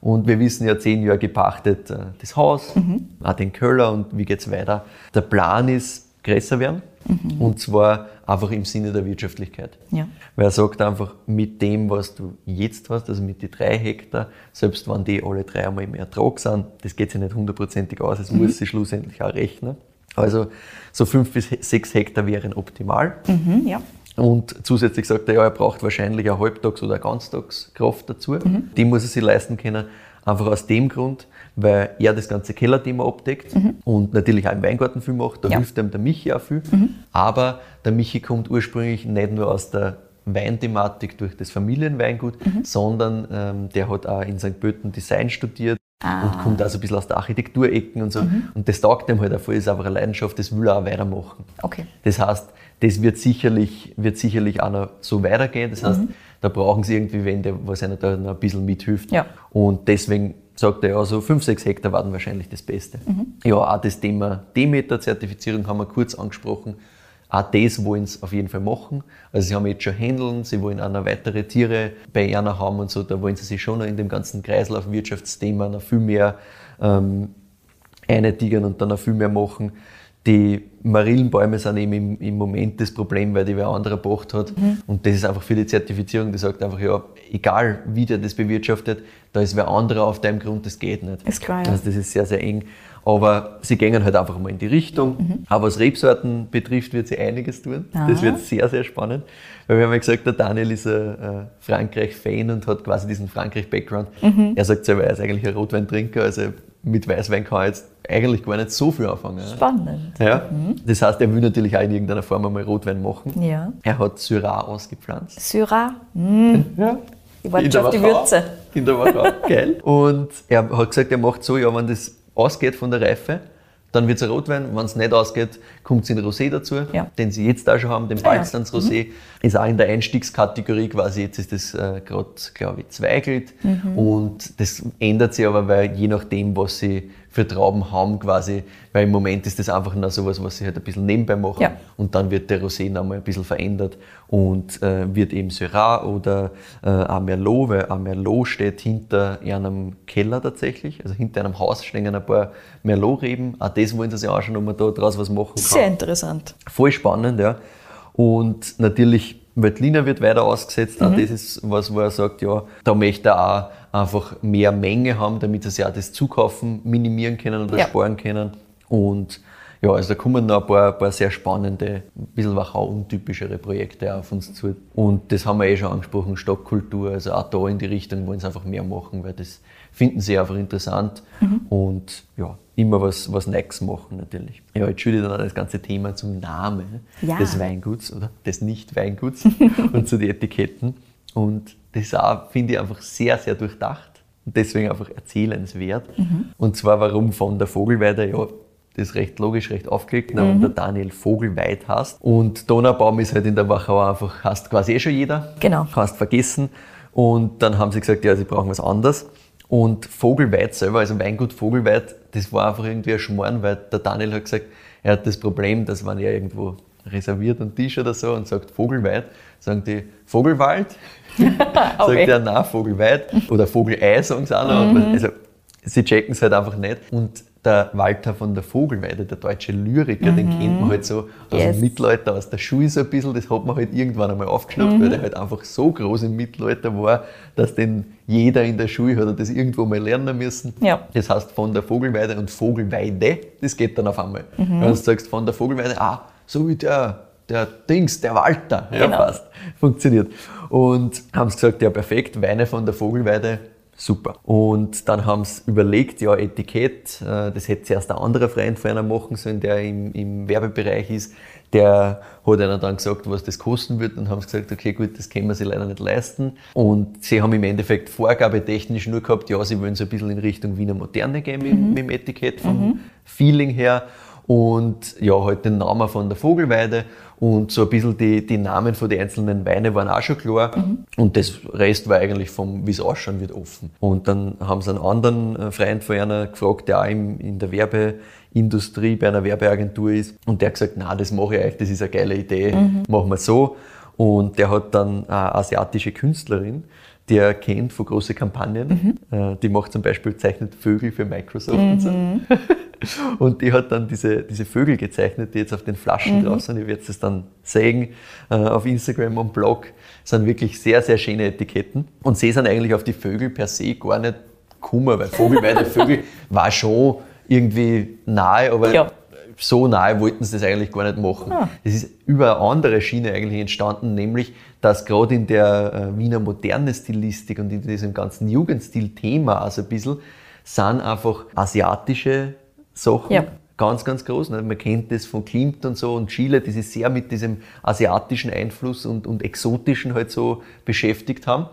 Speaker 3: Und wir wissen ja, zehn Jahre gepachtet äh, das Haus, mhm. auch den Köller und wie geht es weiter. Der Plan ist, größer werden. Mhm. Und zwar einfach im Sinne der Wirtschaftlichkeit. Ja. Weil er sagt einfach, mit dem, was du jetzt hast, also mit den drei Hektar, selbst wenn die alle drei einmal im Ertrag sind, das geht sich nicht hundertprozentig aus, es mhm. muss sich schlussendlich auch rechnen. Also so fünf bis sechs Hektar wären optimal. Mhm, ja. Und zusätzlich sagt er, ja, er braucht wahrscheinlich eine Halbtags- oder eine Ganztagskraft dazu. Mhm. Die muss er sich leisten können. Einfach aus dem Grund, weil er das ganze Kellerthema abdeckt mhm. und natürlich auch im Weingarten viel macht. Da ja. hilft ihm der Michi auch viel. Mhm. Aber der Michi kommt ursprünglich nicht nur aus der Weinthematik durch das Familienweingut, mhm. sondern ähm, der hat auch in St. Pölten Design studiert ah. und kommt also ein bisschen aus der Architekturecken und so. Mhm. Und das taugt ihm halt auch voll, ist einfach eine Leidenschaft, das will er auch weitermachen. Okay. Das heißt, das wird sicherlich, wird sicherlich auch noch so weitergehen. Das heißt, mhm. da brauchen sie irgendwie wen, der was einer da noch ein bisschen mithilft. Ja. Und deswegen sagt er ja, so 5, 6 Hektar waren wahrscheinlich das Beste. Mhm. Ja, auch das Thema Demeter-Zertifizierung haben wir kurz angesprochen. Auch das wollen sie auf jeden Fall machen. Also sie haben jetzt schon Händeln, sie wollen auch noch weitere Tiere bei einer haben und so. Da wollen sie sich schon noch in dem ganzen Kreislaufwirtschaftsthema noch viel mehr ähm, eintigern und dann noch viel mehr machen. Die Marillenbäume sind eben im, im, Moment das Problem, weil die wer anderer gebracht hat. Mhm. Und das ist einfach für die Zertifizierung, die sagt einfach, ja, egal wie der das bewirtschaftet, da ist wer anderer auf deinem Grund, das geht nicht. Ist klar, ja. Also das ist sehr, sehr eng. Aber sie gehen halt einfach mal in die Richtung. Mhm. Aber was Rebsorten betrifft, wird sie einiges tun. Aha. Das wird sehr, sehr spannend. Weil wir haben ja gesagt, der Daniel ist ein äh, Frankreich-Fan und hat quasi diesen Frankreich-Background. Mhm. Er sagt selber, er ist eigentlich ein Rotweintrinker, also mit Weißwein kann er jetzt eigentlich gar nicht so viel anfangen.
Speaker 2: Spannend.
Speaker 3: Ja? Mhm. Das heißt, er will natürlich auch in irgendeiner Form einmal Rotwein machen. Ja. Er hat Syrah ausgepflanzt.
Speaker 2: Syrah? Mhm. Ja. Ich warte schon auf die Würze.
Speaker 3: In der Wachau, geil. Und er hat gesagt, er macht so, ja, wenn das ausgeht von der Reife, dann wird es ein Rotwein. Wenn es nicht ausgeht, kommt es in Rosé dazu, ja. den Sie jetzt da schon haben, den Balzlands ah, ja. Rosé. Mhm. Ist auch in der Einstiegskategorie quasi, jetzt ist das äh, gerade, glaube ich, zweigelt. Mhm. Und das ändert sich aber, weil je nachdem, was Sie für Trauben haben quasi, weil im Moment ist das einfach nur sowas, was sie halt ein bisschen nebenbei machen ja. und dann wird der Rosé nochmal ein bisschen verändert und äh, wird eben Syrah oder äh, ein Merlot, weil ein Merlot steht hinter einem Keller tatsächlich, also hinter einem Haus stehen ein paar Merlot-Reben, auch das wollen sie sich anschauen, ob man da draus was machen kann.
Speaker 2: Sehr interessant.
Speaker 3: Voll spannend, ja. Und natürlich Veltliner wird weiter ausgesetzt. Mhm. Auch das ist was, wo er sagt, ja, da möchte er auch einfach mehr Menge haben, damit sie auch das Zukaufen minimieren können oder ja. sparen können. Und ja, also da kommen noch ein paar, ein paar sehr spannende, ein bisschen Wachau-untypischere Projekte auf uns zu. Und das haben wir eh schon angesprochen, Stockkultur, also auch da in die Richtung wollen sie einfach mehr machen, weil das finden sie einfach interessant mhm. und ja, immer was, was Neues machen natürlich. Ja, jetzt schütte dann auch das ganze Thema zum Namen ja. des Weinguts oder des Nicht-Weinguts *laughs* und zu den Etiketten. Und das ist auch, finde ich, einfach sehr, sehr durchdacht und deswegen einfach erzählenswert. Mhm. Und zwar, warum von der Vogelweide, ja, das ist recht logisch, recht aufgelegt, mhm. der Daniel Vogelweid hast. Und Donaubaum ist halt in der Wachau einfach, hast quasi eh schon jeder.
Speaker 2: Genau.
Speaker 3: Hast vergessen. Und dann haben sie gesagt, ja, sie brauchen was anderes. Und Vogelweid selber, also Weingut Vogelweid, das war einfach irgendwie ein Schmarrn, weil der Daniel hat gesagt, er hat das Problem, dass wenn er irgendwo reserviert einen Tisch oder so und sagt Vogelweid, sagen die Vogelwald, *laughs* sagt
Speaker 2: Okay.
Speaker 3: der na Vogelweid oder Vogelei sagen sie auch noch.
Speaker 2: Mhm.
Speaker 3: Also sie checken es halt einfach nicht. Und der Walter von der Vogelweide, der deutsche Lyriker, den kennt man halt so aus
Speaker 2: Mhm. Yes.
Speaker 3: dem Mittelalter, aus der Schule so ein bisschen, das hat man halt irgendwann einmal aufgeschnappt, weil der halt einfach so groß im Mittelalter war, dass den jeder in der Schule hat das irgendwo mal lernen müssen.
Speaker 2: Ja.
Speaker 3: Das heißt von der Vogelweide und Vogelweide, das geht dann auf einmal.
Speaker 2: Mhm.
Speaker 3: Wenn du sagst von der Vogelweide, ah, so wie der, der Dings, der Walter. Ja,
Speaker 2: Genau.
Speaker 3: passt. Funktioniert. Und haben sie gesagt, ja perfekt, Weine von der Vogelweide, super. Und dann haben sie überlegt, ja, Etikett, äh, das hätte zuerst ein anderer Freund von einer machen sollen, der im, im Werbebereich ist. Der hat ihnen dann gesagt, was das kosten wird und haben sie gesagt, okay, gut, das können wir sich leider nicht leisten. Und sie haben im Endeffekt vorgabetechnisch nur gehabt, ja, sie wollen so ein bisschen in Richtung Wiener Moderne gehen mit, mit dem Etikett, vom Feeling her. Und ja, halt den Namen von der Vogelweide und so ein bisschen die, die Namen von den einzelnen Weine waren auch schon klar. Und das Rest war eigentlich vom, wie es ausschauen wird, offen. Und dann haben sie einen anderen äh, Freund von einer gefragt, der auch im, in der Werbeindustrie bei einer Werbeagentur ist. Und der hat gesagt, na, das mache ich euch, das ist eine geile Idee, machen wir so. Und der hat dann eine asiatische Künstlerin, die er kennt von großen Kampagnen. Äh, Die macht zum Beispiel zeichnet Vögel für Microsoft und so. *laughs* Und die hat dann diese, diese Vögel gezeichnet, die jetzt auf den Flaschen drauf sind. Ihr werdet es dann sehen äh, auf Instagram und Blog. Das sind wirklich sehr, sehr schöne Etiketten. Und sie sind eigentlich auf die Vögel per se gar nicht gekommen, weil Vogelweide Vögel *laughs* war schon irgendwie nahe, aber
Speaker 2: Ja.
Speaker 3: so nahe wollten sie das eigentlich gar nicht machen. Das ist über eine andere Schiene eigentlich entstanden, nämlich, dass gerade in der äh, Wiener moderne Stilistik und in diesem ganzen Jugendstil-Thema also ein bisschen, sind einfach asiatische Sachen
Speaker 2: Ja.
Speaker 3: ganz, ganz groß. Ne? Man kennt das von Klimt und so und Chile, die sich sehr mit diesem asiatischen Einfluss und, und exotischen halt so beschäftigt haben.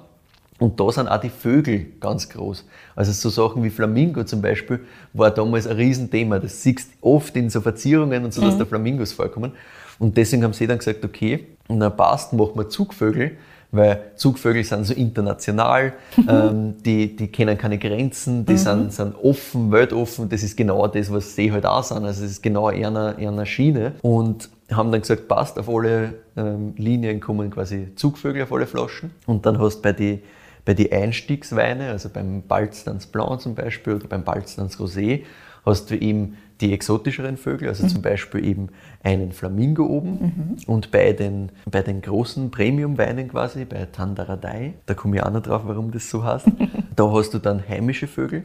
Speaker 3: Und da sind auch die Vögel ganz groß. Also so Sachen wie Flamingo zum Beispiel war damals ein Riesenthema. Das siehst du oft in so Verzierungen und so, dass da Flamingos vorkommen. Und deswegen haben sie dann gesagt, okay, na passt, machen wir Zugvögel, weil Zugvögel sind so international, ähm, die, die kennen keine Grenzen, die sind, sind offen, weltoffen. Das ist genau das, was sie halt auch sind. Also es ist genau eher eine, eher eine Schiene. Und haben dann gesagt, passt, auf alle ähm, Linien kommen quasi Zugvögel auf alle Flaschen. Und dann hast du bei die bei die Einstiegsweine, also beim Balztanz Blanc zum Beispiel oder beim Balztanz Rosé, hast du eben die exotischeren Vögel, also zum Beispiel eben einen Flamingo oben. Und bei den, bei den großen Premium-Weinen quasi, bei Tandaradai, da komme ich auch noch drauf, warum das so heißt, *laughs* da hast du dann heimische Vögel.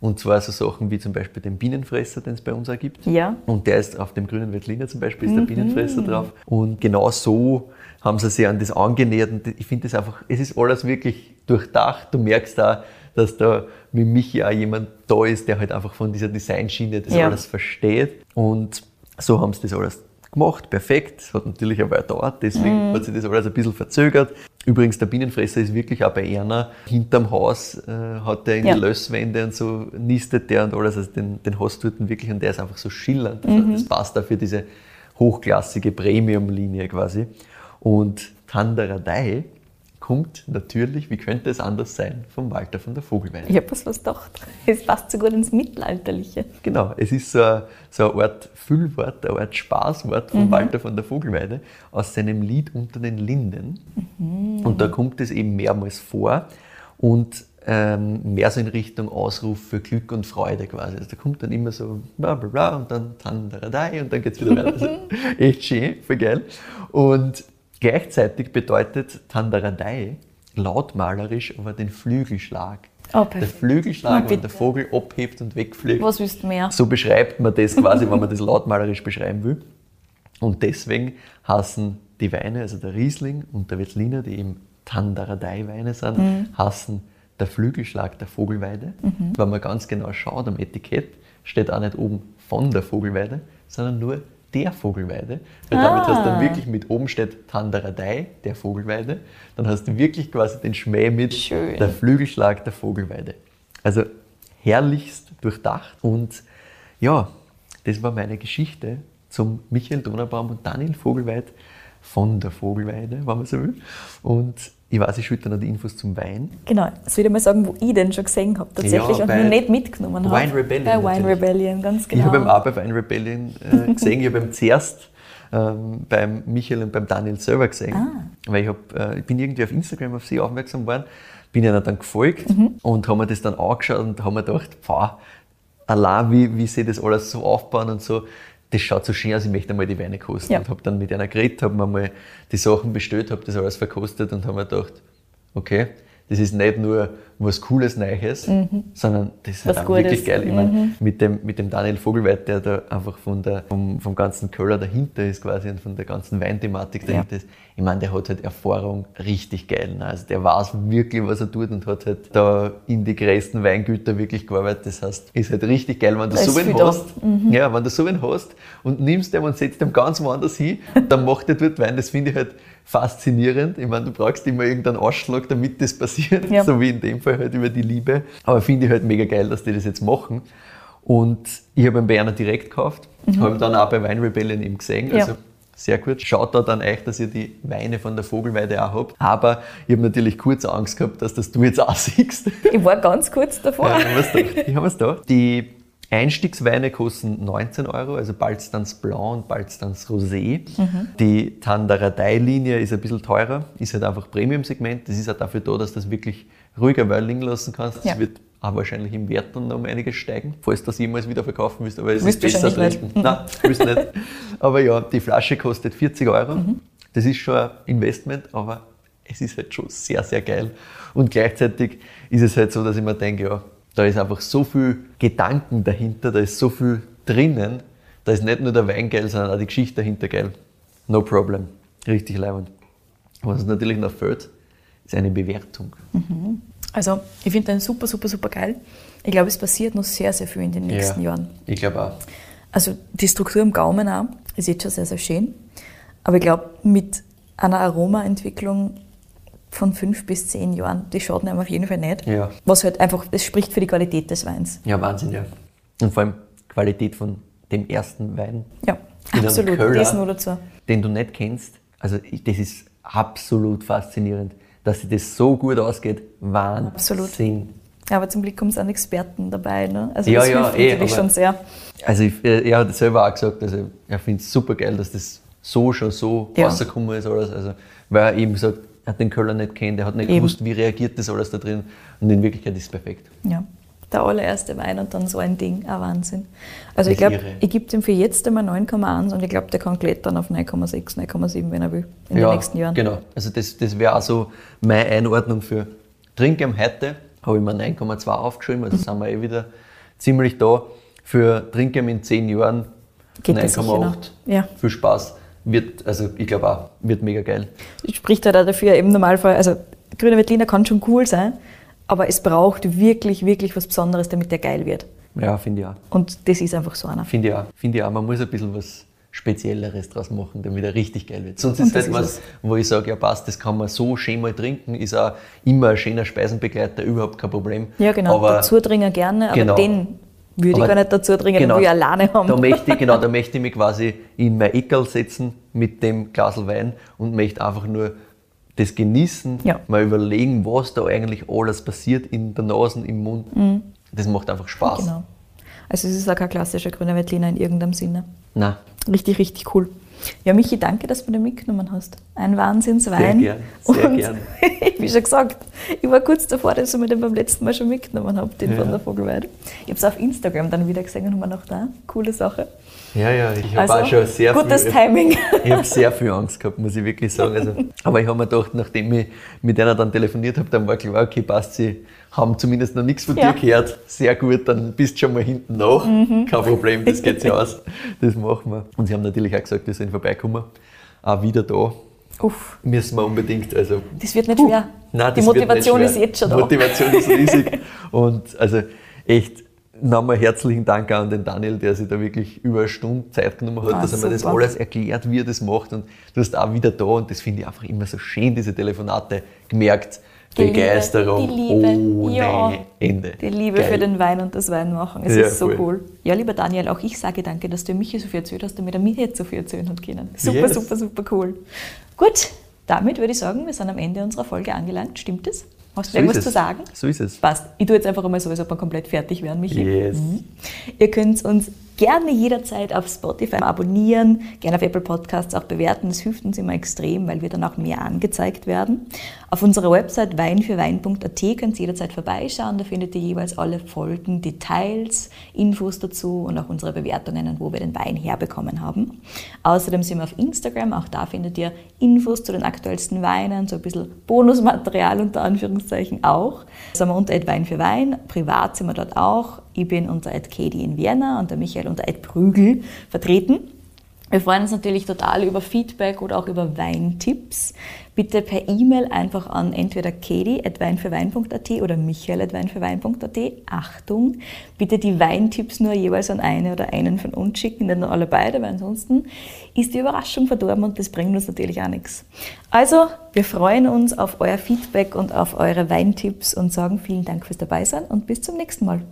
Speaker 3: Und zwar so Sachen wie zum Beispiel den Bienenfresser, den es bei uns auch gibt.
Speaker 2: Ja.
Speaker 3: Und der ist auf dem grünen Veltliner zum Beispiel, ist der Bienenfresser drauf. Und genau so haben sie sich an das angenähert. Und ich finde das einfach, es ist alles wirklich durchdacht. Du merkst da, dass da mit Michi auch jemand da ist, der halt einfach von dieser Designschiene das
Speaker 2: Ja.
Speaker 3: alles versteht. Und so haben sie das alles gemacht, perfekt. Es hat natürlich Weile gedauert, deswegen hat sich das alles ein bisschen verzögert. Übrigens, der Bienenfresser ist wirklich auch bei Erna hinterm Haus, äh, hat der in
Speaker 2: Ja.
Speaker 3: die Lösswände und so nistet der und alles. Also den, den hast du dort wirklich und der ist einfach so schillernd. Also Das passt da für diese hochklassige Premium-Linie quasi. Und Tandaradei kommt natürlich, wie könnte es anders sein, vom Walter von der Vogelweide.
Speaker 2: Ich habe was was gedacht. *laughs* Es passt so gut ins Mittelalterliche.
Speaker 3: Genau, es ist so ein, so eine Art Füllwort, eine Art Spaßwort von Walter von der Vogelweide aus seinem Lied Unter den Linden. Und da kommt es eben mehrmals vor und ähm, mehr so in Richtung Ausruf für Glück und Freude quasi. Also da kommt dann immer so bla bla bla und dann Tandaradai und dann geht es wieder weiter. Also *laughs* echt schön, voll geil. Und gleichzeitig bedeutet Tandaradai lautmalerisch aber den Flügelschlag.
Speaker 2: Oh,
Speaker 3: der. Flügelschlag, wenn der Vogel abhebt und wegfliegt.
Speaker 2: Was willst du mehr?
Speaker 3: So beschreibt man das quasi, wenn man das lautmalerisch beschreiben will. Und deswegen hassen die Weine, also der Riesling und der Veltliner, die eben Tandaradei-Weine sind, hassen der Flügelschlag der Vogelweide. Wenn man ganz genau schaut am Etikett, steht auch nicht oben von der Vogelweide, sondern nur der Vogelweide. Weil damit hast du dann wirklich mit oben steht Tandaradei, der Vogelweide. Dann hast du wirklich quasi den Schmäh mit
Speaker 2: Schön.
Speaker 3: der Flügelschlag der Vogelweide. Also herrlichst durchdacht und ja, das war meine Geschichte zum Michael Donaubaum und Daniel Vogelweid von der Vogelweide, wenn man so will. Und ich weiß, ich schütte noch die Infos zum Wein.
Speaker 2: Genau, jetzt will ich mal sagen, wo ich den schon gesehen habe tatsächlich
Speaker 3: Ja,
Speaker 2: und noch nicht mitgenommen habe.
Speaker 3: Wine Rebellion
Speaker 2: Bei Wine
Speaker 3: natürlich.
Speaker 2: Rebellion, ganz genau.
Speaker 3: Ich habe ihn auch bei Wine Rebellion äh, *laughs* gesehen. Ich habe ihn zuerst ähm, beim Michael und beim Daniel selber gesehen. Ah. Weil ich, hab, äh, ich bin irgendwie auf Instagram auf sie aufmerksam geworden, bin ihnen dann gefolgt mhm. und haben mir das dann angeschaut und haben mir gedacht, pfah, allein wie, wie sie das alles so aufbauen und so, das schaut so schön aus, ich möchte einmal die Weine kosten. Ja. Und habe dann mit einer geredet, habe mir mal die Sachen bestellt, habe das alles verkostet und habe mir gedacht, okay, das ist nicht nur was Cooles Neues, mhm. sondern das ist halt wirklich geil. Ich mhm. meine, mit dem, mit dem Daniel Vogelweit, der da einfach von der, vom, vom ganzen Köller dahinter ist quasi und von der ganzen Weinthematik dahinter ja. ist, ich meine, der hat halt Erfahrung richtig geil. Ne? Also der weiß wirklich, was er tut und hat halt da in die größten Weingüter wirklich gearbeitet. Das heißt, ist halt richtig geil, wenn du so einen hast. Mhm. Ja, wenn du so einen hast und nimmst den und setzt den ganz woanders hin, dann macht er dort Wein. Das finde ich halt faszinierend. Ich meine, du brauchst immer irgendeinen Ausschlag, damit das passiert, ja. *laughs* so wie in dem Fall halt über die Liebe. Aber finde ich halt mega geil, dass die das jetzt machen. Und ich habe einen Berner direkt gekauft, mhm. habe ihn dann auch bei Wine Rebellion eben gesehen. Ja. Also sehr gut. Schaut da dann euch, dass ihr die Weine von der Vogelweide auch habt. Aber ich habe natürlich kurz Angst gehabt, dass das du jetzt auch *laughs* siehst.
Speaker 2: Ich war ganz kurz davor. Ja,
Speaker 3: ich habe es da. Die Einstiegsweine kosten 19 Euro, also Balztanz Blanc und Balztanz Rosé. Mhm. Die Tandaradei-Linie ist ein bisschen teurer, ist halt einfach Premium-Segment. Das ist halt dafür da, dass du das wirklich ruhiger Wein liegen lassen kannst. Das ja. wird auch wahrscheinlich im Wert dann um einiges steigen, falls du das jemals wieder verkaufen willst. Aber es ist besser trinken. Nein, willst nicht. *laughs* Aber ja, die Flasche kostet 40 Euro. Mhm. Das ist schon ein Investment, aber es ist halt schon sehr, sehr geil. Und gleichzeitig ist es halt so, dass ich mir denke, ja, da ist einfach so viel Gedanken dahinter, da ist so viel drinnen. Da ist nicht nur der Wein geil, sondern auch die Geschichte dahinter geil. No problem. Richtig leibend. Was es natürlich noch fehlt, ist eine Bewertung.
Speaker 2: Mhm. Also ich finde den super, super, super geil. Ich glaube, es passiert noch sehr, sehr viel in den nächsten ja, Jahren.
Speaker 3: Ich glaube auch.
Speaker 2: Also die Struktur im Gaumen auch ist jetzt schon sehr, sehr schön. Aber ich glaube, mit einer Aromaentwicklung von fünf bis zehn Jahren, die schaut einem auf jeden Fall nicht. Ja. Was halt einfach, es spricht für die Qualität des Weins.
Speaker 3: Ja, Wahnsinn, ja. Und vor allem Qualität von dem ersten Wein.
Speaker 2: Ja, absolut. Köller, das nur dazu.
Speaker 3: Den du nicht kennst. Also das ist absolut faszinierend dass sich das so gut ausgeht, Wahnsinn. Absolut.
Speaker 2: Ja, aber zum Glück kommen es an Experten dabei. Ne? Also
Speaker 3: ja, das ja, hilft
Speaker 2: eh, natürlich schon sehr.
Speaker 3: Also ich, er hat selber auch gesagt, also er findet es super geil, dass das so schon so ja. rausgekommen ist alles. Also, weil er eben sagt, hat den Kölner nicht kennt, er hat nicht eben. gewusst, wie reagiert das alles da drin. Und in Wirklichkeit ist es perfekt.
Speaker 2: Ja der allererste Wein und dann so ein Ding, ein Wahnsinn. Also ich glaube, ich gebe dem für jetzt einmal 9,1 und ich glaube, der kann klettern auf 9,6, 9,7, wenn er will, in ja, den nächsten Jahren.
Speaker 3: genau. Also das, das wäre auch so meine Einordnung für Trinken heute. Habe ich mir 9,2 aufgeschrieben, also mhm. sind wir eh wieder ziemlich da. Für Trinken in 10 Jahren 9,8. Ja. Viel Spaß. Wird, also ich glaube auch, wird mega geil.
Speaker 2: Spricht halt auch dafür, im Normalfall, also grüner Veltliner kann schon cool sein, aber es braucht wirklich, wirklich was Besonderes, damit der geil wird.
Speaker 3: Ja, finde ich auch.
Speaker 2: Und das ist einfach so einer.
Speaker 3: Finde ich auch. Finde ich auch. Man muss ein bisschen was Spezielleres draus machen, damit er richtig geil wird. Sonst ist halt was, wo ich sage, ja passt, das kann man so schön mal trinken, ist auch immer ein schöner Speisenbegleiter, überhaupt kein Problem.
Speaker 2: Ja, genau. Aber, dazu trinken gerne, aber genau. den würde ich gar nicht dazu trinken, genau, will ich alleine haben.
Speaker 3: Da möchte ich, genau, da *laughs* möchte ich mich quasi in mein Eckerl setzen mit dem Glas Wein und möchte einfach nur das Genießen, ja. mal überlegen, was da eigentlich alles passiert in der Nase, im Mund. Mhm. Das macht einfach Spaß. Genau.
Speaker 2: Also es ist auch kein klassischer grüner Veltliner in irgendeinem Sinne.
Speaker 3: Nein.
Speaker 2: Richtig, richtig cool. Ja, Michi, danke, dass du den mitgenommen hast. Ein Wahnsinnswein.
Speaker 3: Sehr gern, sehr
Speaker 2: Und
Speaker 3: gern. *laughs*
Speaker 2: wie schon gesagt, ich war kurz davor, dass ich mir den beim letzten Mal schon mitgenommen habe, den ja. von der Vogelweide. Ich habe es auf Instagram dann wieder gesehen und habe mir gedacht, ah, coole Sache.
Speaker 3: Ja, ja, ich habe also, auch schon sehr
Speaker 2: gutes viel, Timing.
Speaker 3: Ich habe sehr viel Angst gehabt, muss ich wirklich sagen. Also, aber ich habe mir gedacht, nachdem ich mit einer dann telefoniert habe, dann war klar, okay, passt, sie haben zumindest noch nichts von ja. dir gehört. Sehr gut, dann bist du schon mal hinten nach. Mhm. Kein Problem, das geht sich aus. Das machen wir. Und sie haben natürlich auch gesagt, wir sollen vorbeikommen. Auch wieder da. Uff. Müssen wir unbedingt. Also,
Speaker 2: das wird nicht uh, schwer. Nein, Die Motivation ist jetzt schon da.
Speaker 3: Die Motivation ist riesig. *laughs* Und also echt nochmal herzlichen Dank an den Daniel, der sich da wirklich über eine Stunde Zeit genommen hat, ah, dass er mir das alles erklärt, wie er das macht. Und du hast auch wieder da, und das finde ich einfach immer so schön, diese Telefonate, gemerkt, die Begeisterung
Speaker 2: die Liebe. ohne ja, Ende. Die Liebe Geil. für den Wein und das Weinmachen. Es ja, ist so cool. cool. Ja, lieber Daniel, auch ich sage danke, dass du mich so viel erzählt hast, damit er mir jetzt so viel erzählen hat können. Super, yes. super, super cool. Gut, damit würde ich sagen, wir sind am Ende unserer Folge angelangt. Stimmt es? Hast du so irgendwas zu sagen?
Speaker 3: So ist es.
Speaker 2: Passt. Ich tue jetzt einfach einmal so, als ob wir komplett fertig wären, Michi.
Speaker 3: Yes. Mhm.
Speaker 2: Ihr könnt uns gerne jederzeit auf Spotify abonnieren, gerne auf Apple Podcasts auch bewerten. Das hilft uns immer extrem, weil wir dann auch mehr angezeigt werden. Auf unserer Website weinfürwein.at könnt ihr jederzeit vorbeischauen. Da findet ihr jeweils alle Folgen, Details, Infos dazu und auch unsere Bewertungen, wo wir den Wein herbekommen haben. Außerdem sind wir auf Instagram. Auch da findet ihr Infos zu den aktuellsten Weinen, so ein bisschen Bonusmaterial unter Anführungszeichen auch. Sind wir unter Wein für Wein. Privat sind wir dort auch. Ich bin unter Katie in Vienna und der Michael unter Prügel vertreten. Wir freuen uns natürlich total über Feedback oder auch über Weintipps. Bitte per E-Mail einfach an entweder katie.weinfürwein.at oder michael.weinfürwein.at. Achtung, bitte die Weintipps nur jeweils an eine oder einen von uns schicken, nur alle beide, weil ansonsten ist die Überraschung verdorben und das bringt uns natürlich auch nichts. Also, wir freuen uns auf euer Feedback und auf eure Weintipps und sagen vielen Dank fürs Dabeisein und bis zum nächsten Mal.